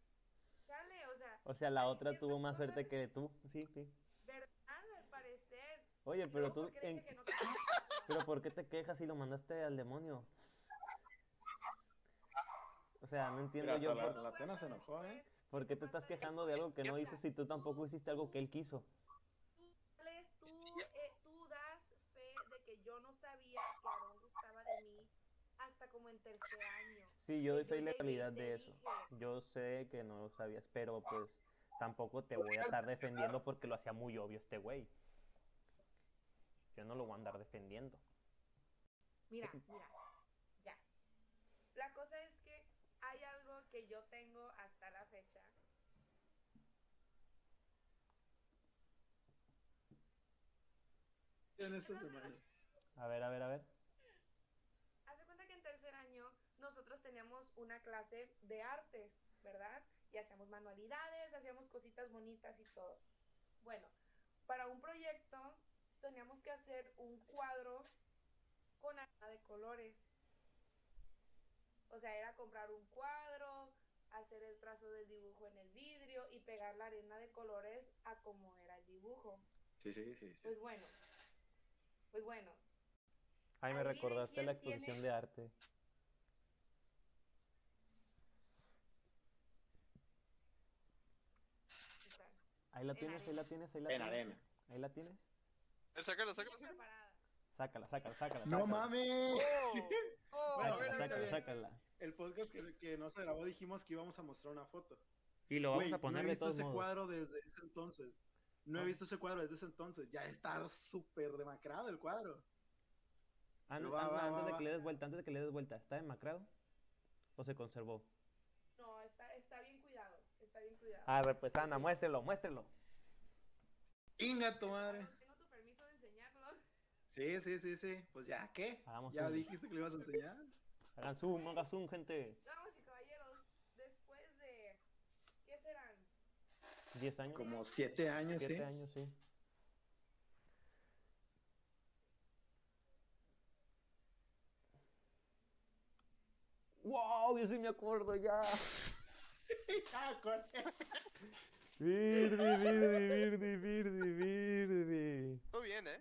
chale, o sea, O sea, la otra tuvo más suerte que tú. Sí, sí. verdad al parecer. Oye, pero tú, ¿por qué le en- dije que no hacerlo? pero ¿por qué te quejas si lo mandaste al demonio? O sea, no entiendo Mira, yo hasta por, la Tena se enojó, ¿eh? por qué te estás quejando de algo que no hizo si tú tampoco hiciste algo que él quiso. Tú, Alex, tú, eh, tú das fe de que yo no sabía que Aarón gustaba de mí hasta como en tercer año. Sí, yo doy fe y legalidad de eso. dije, Yo sé que no lo sabías, pero pues tampoco te voy a estar defendiendo porque lo hacía muy obvio este güey. Yo no lo voy a andar defendiendo. Mira, mira, ya. La cosa es que hay algo que yo tengo hasta la fecha. En esta semana. A ver, a ver, a ver. Haz de cuenta que en tercer año nosotros teníamos una clase de artes, ¿verdad? Y hacíamos manualidades, hacíamos cositas bonitas y todo. Bueno, para un proyecto teníamos que hacer un cuadro con arena de colores. O sea, era comprar un cuadro, hacer el trazo del dibujo en el vidrio y pegar la arena de colores a como era el dibujo. Sí, sí, sí. sí. Pues bueno, pues bueno, Ay, me recordaste la tiene- exposición de arte. está. Ahí la En tienes, ahí la tienes, ahí la En tienes. arena. Ahí la tienes. Eh, Bien sácalo. preparada. Sácala, sácala, sácala. ¡No sácala. mames! ¡Oh! Bueno, ¡Oh! a ver, Sácala, sácala, sácala. El podcast que, que no se grabó dijimos que íbamos a mostrar una foto. Y lo vamos a poner no he de visto todos ese modos. cuadro desde ese entonces. No he Ah. visto ese cuadro desde ese entonces. Ya está súper demacrado el cuadro. Va, Ana, va, antes va, de va. que le des vuelta, antes de que le des vuelta, ¿está demacrado? ¿O se conservó? No, está, está bien cuidado. Está bien cuidado. A ver, pues Ana, muéstrelo, muéstrelo. ¡Inga tu madre! Tengo tu permiso de enseñarlo. Sí, sí, sí, sí. Pues ya, ¿qué? Hagamos Ya zoom. dijiste que le ibas a enseñar. Hagan zoom, hagan zoom, gente. Damas y caballeros, después de. ¿Qué serán? ¿10 años? Como siete años, sí. 7 años, sí. ¡Wow! Yo sí me acuerdo ya. Ah, corte. Verde, verde, verde, verde, verde. Muy bien, ¿eh?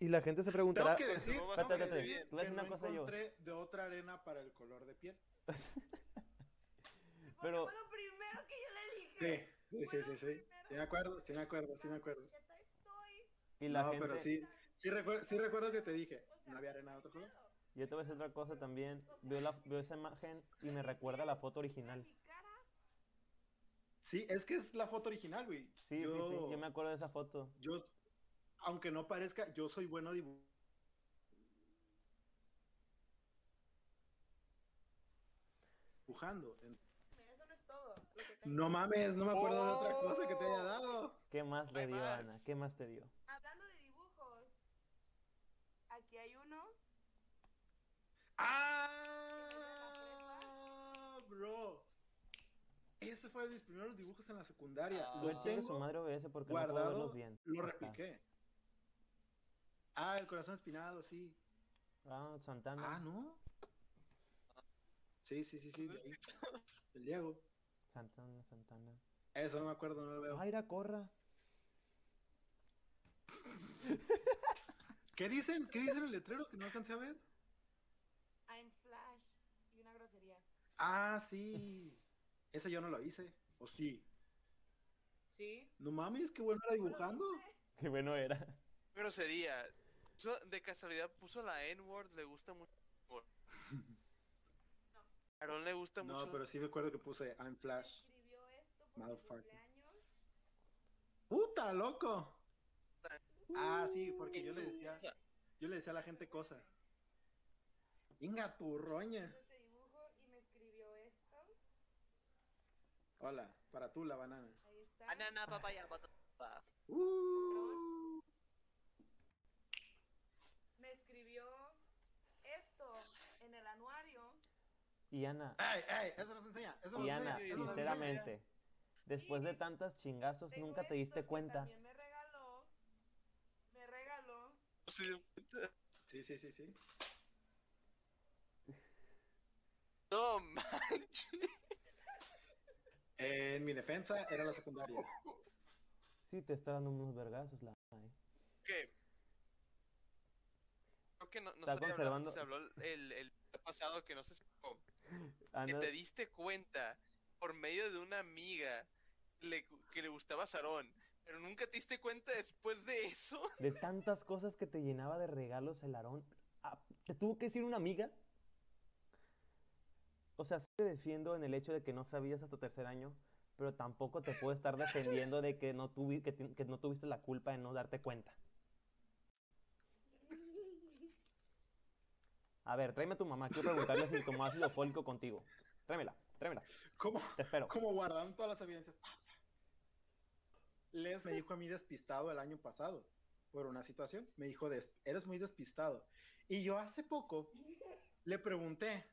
Y la gente se preguntará. Tengo que decir, Espérate, espérate. bien. Que decir no una cosa yo. encontré de otra arena para el color de piel. Pero- fue lo primero que yo le Sí, dije. sí, sí, sí, sí. Sí me acuerdo, sí me acuerdo, sí me acuerdo. Ya estoy. Y la no, gente. pero sí, sí recuerdo, sí recuerdo que te dije, no había arena de otro color. Yo te voy a decir otra cosa también. Veo, la, veo esa imagen y me recuerda a la foto original. Mi cara. Sí, es que es la foto original, güey. Sí, yo, sí, sí. Yo me acuerdo de esa foto. yo, aunque no parezca, yo soy bueno dibu- dibujando. En- Eso no es todo. Lo que tengo. No mames, no me acuerdo de otra cosa que te haya dado. ¿Qué más le dio, más. Ana? ¿Qué más te dio? Hablando de dibujos, aquí hay uno. ¡Ah! Bro. Ese fue de mis primeros dibujos en la secundaria. Ah. Lo su tengo, madre OBS porque no puedo guardado, verlos bien. lo repliqué. Ah, el corazón espinado, sí. Ah, Santana. Ah, ¿no? Sí, sí, sí, sí. El Diego. Santana, Santana. Eso no me acuerdo, no lo veo. Aira, corra. ¿Qué dicen? ¿Qué dicen el letrero que no alcancé a ver? I'm Flash. Y una grosería. Ah, sí. Ese yo no lo hice. ¿O sí? ¿Sí? No mames, qué bueno era dibujando. Qué bueno era. Pero sería. De casualidad puso la N-word, le gusta mucho. A Aaron le gusta mucho. No, pero sí recuerdo que puse I'm Flash. Escribió esto. ¡Puta, loco! Ah, sí, porque yo le decía, yo le decía a la gente cosas. Inga tu roña. Hizo Este dibujo y me escribió esto. Hola, para tú la banana. Ahí está. Banana, papaya, patata. Uh, Me escribió esto en el anuario. Y Ana, ¡Ey, ey! Eso nos enseña. Eso nos y enseña. Ana, eso sinceramente, después de tantas chingazos, nunca te esto diste que cuenta. También me regaló. Me regaló. Sí, sí, sí, sí. No manches. En mi defensa era la secundaria. Sí, te está dando unos vergazos la Ana, ¿eh? ¿Qué? Creo que no, no Está se, habló, conservando- se habló el, el pasado que no sé si que Ana, te diste cuenta por medio de una amiga le- que le gustaba Sarón, pero nunca te diste cuenta después de eso. de tantas cosas que te llenaba de regalos el Aarón, ah, ¿te tuvo que decir una amiga? O sea, sí te defiendo en el hecho de que no sabías hasta tercer año, pero tampoco te puedo estar defendiendo de que no, tuvi- que, ti- que no tuviste la culpa de no darte cuenta. A ver, tráeme a tu mamá. Quiero preguntarle si tomó ácido fólico contigo. Tráemela, tráemela. ¿Cómo, Te espero. cómo guardaron todas las evidencias? Les me dijo a mí despistado el año pasado por una situación. Me dijo, "Des- eres muy despistado. Y yo hace poco le pregunté,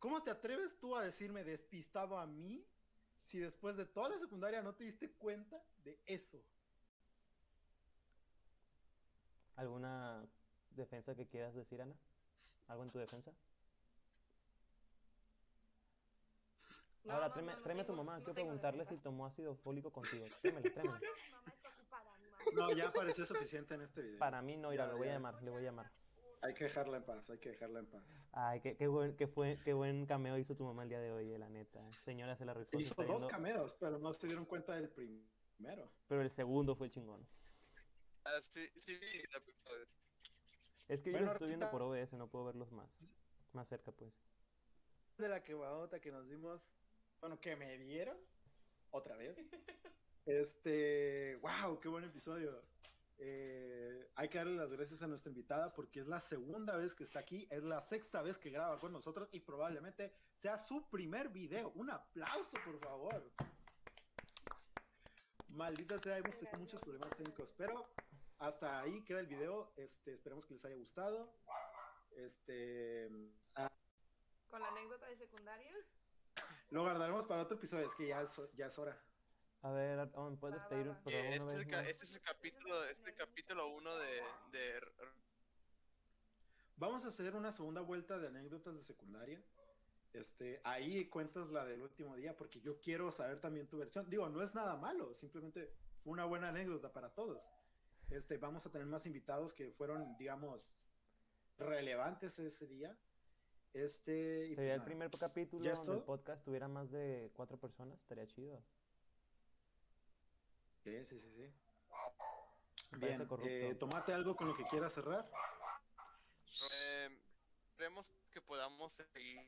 ¿cómo te atreves tú a decirme despistado a mí si después de toda la secundaria no te diste cuenta de eso? ¿Alguna defensa que quieras decir, Ana? ¿Algo en tu defensa? No, Ahora, no, tráeme, no, tráeme a tu mamá. no Quiero preguntarle si tomó ácido fólico contigo. Tráemela, tráemela. no, mi mamá está ocupada. Mi mamá. No, ya pareció suficiente en este video. Para mí no, irá, Ya, le voy a llamar, le voy a llamar. Hay que dejarla en paz, hay que dejarla en paz. Ay, qué, qué buen, qué, fue, qué buen cameo hizo tu mamá el día de hoy, eh, la neta. Señora, se la rifó. Hizo dos cameos, pero no se dieron cuenta del primero. Pero el segundo fue el chingón. Ah, sí, sí vi el episodio. Es que yo los estoy viendo por OBS, no puedo verlos más. Más cerca, pues. de la quebadota que nos dimos, bueno, que me dieron otra vez. Este, wow, qué buen episodio. Eh, hay que darle las gracias a nuestra invitada porque es la segunda vez que está aquí, es la sexta vez que graba con nosotros y probablemente sea su primer video. Un aplauso, por favor. Maldita sea, hemos tenido muchos problemas técnicos, pero hasta ahí queda el video. Este, esperemos que les haya gustado. Este, Con la anécdota de secundaria. Lo guardaremos para otro episodio, es que ya es, ya es hora. A ver, Owen, ¿puedes Eh, favor, una este, es vez el, este es el capítulo, este capítulo 1 de, de Vamos a hacer una segunda vuelta de anécdotas de secundaria. Este, ahí cuentas la del último día porque yo quiero saber también tu versión. Digo, no es nada malo, simplemente fue una buena anécdota para todos. Este, vamos a tener más invitados que fueron, digamos, relevantes ese día. Este, y pues Sería el nada. primer capítulo ¿Ya es donde el podcast tuviera más de cuatro personas, estaría chido. Sí, sí, sí, sí. Bien, corrupto. eh, tomate algo con lo que quieras cerrar. Eh, esperemos que podamos seguir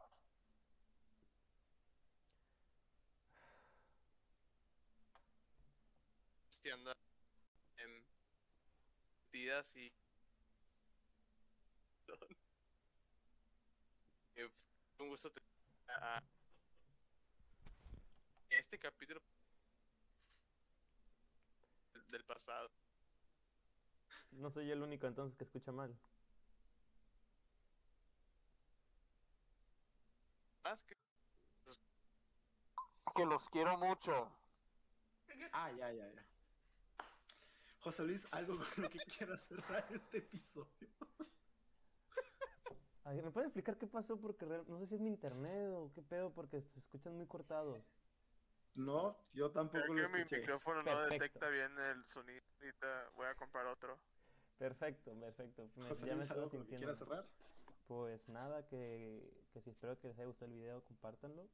siendo em, divertidas y fue un gusto tener a- este capítulo del- pasado No soy el único entonces que escucha mal. más que que los quiero mucho Ah, ya, ya, ya. José Luis, algo con lo que quieras cerrar este episodio. Ay, ¿Me pueden explicar qué pasó? Porque real- no sé si es mi internet o qué pedo, porque se escuchan muy cortados. No, yo tampoco Creo lo que mi micrófono no detecta bien el sonido. Ahorita voy a comprar otro. Perfecto, perfecto. Me- José ya estaba sintiendo. cerrar. Pues nada, que, que si espero que les haya gustado el video, compártanlo.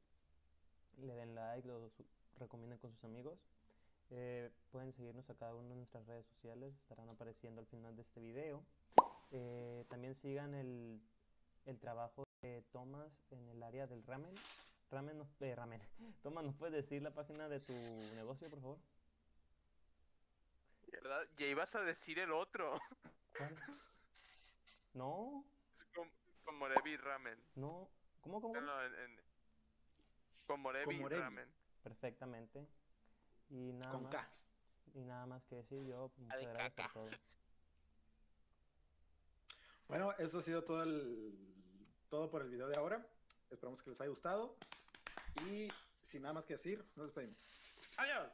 Le den like, lo recomienden con sus amigos. Eh, pueden seguirnos a cada una de nuestras redes sociales, estarán apareciendo al final de este video. Eh, también sigan el, el trabajo de Tomás en el área del ramen. Ramen, no- eh, ramen. Tomás, ¿nos puedes decir la página de tu negocio, por favor? ¿Verdad? Ya ibas a decir el otro. ¿Cuál? No, Es con, con Morevi Ramen. no. ¿Cómo, cómo? No, no, en, en- con Morevi Morevi. Ramen. Perfectamente. Y nada Con más. K. Y nada más que decir yo, pues, muchas de gracias por todo. Bueno, esto ha sido todo el todo por el video de ahora. Esperamos que les haya gustado. Y sin nada más que decir, nos despedimos. ¡Adiós!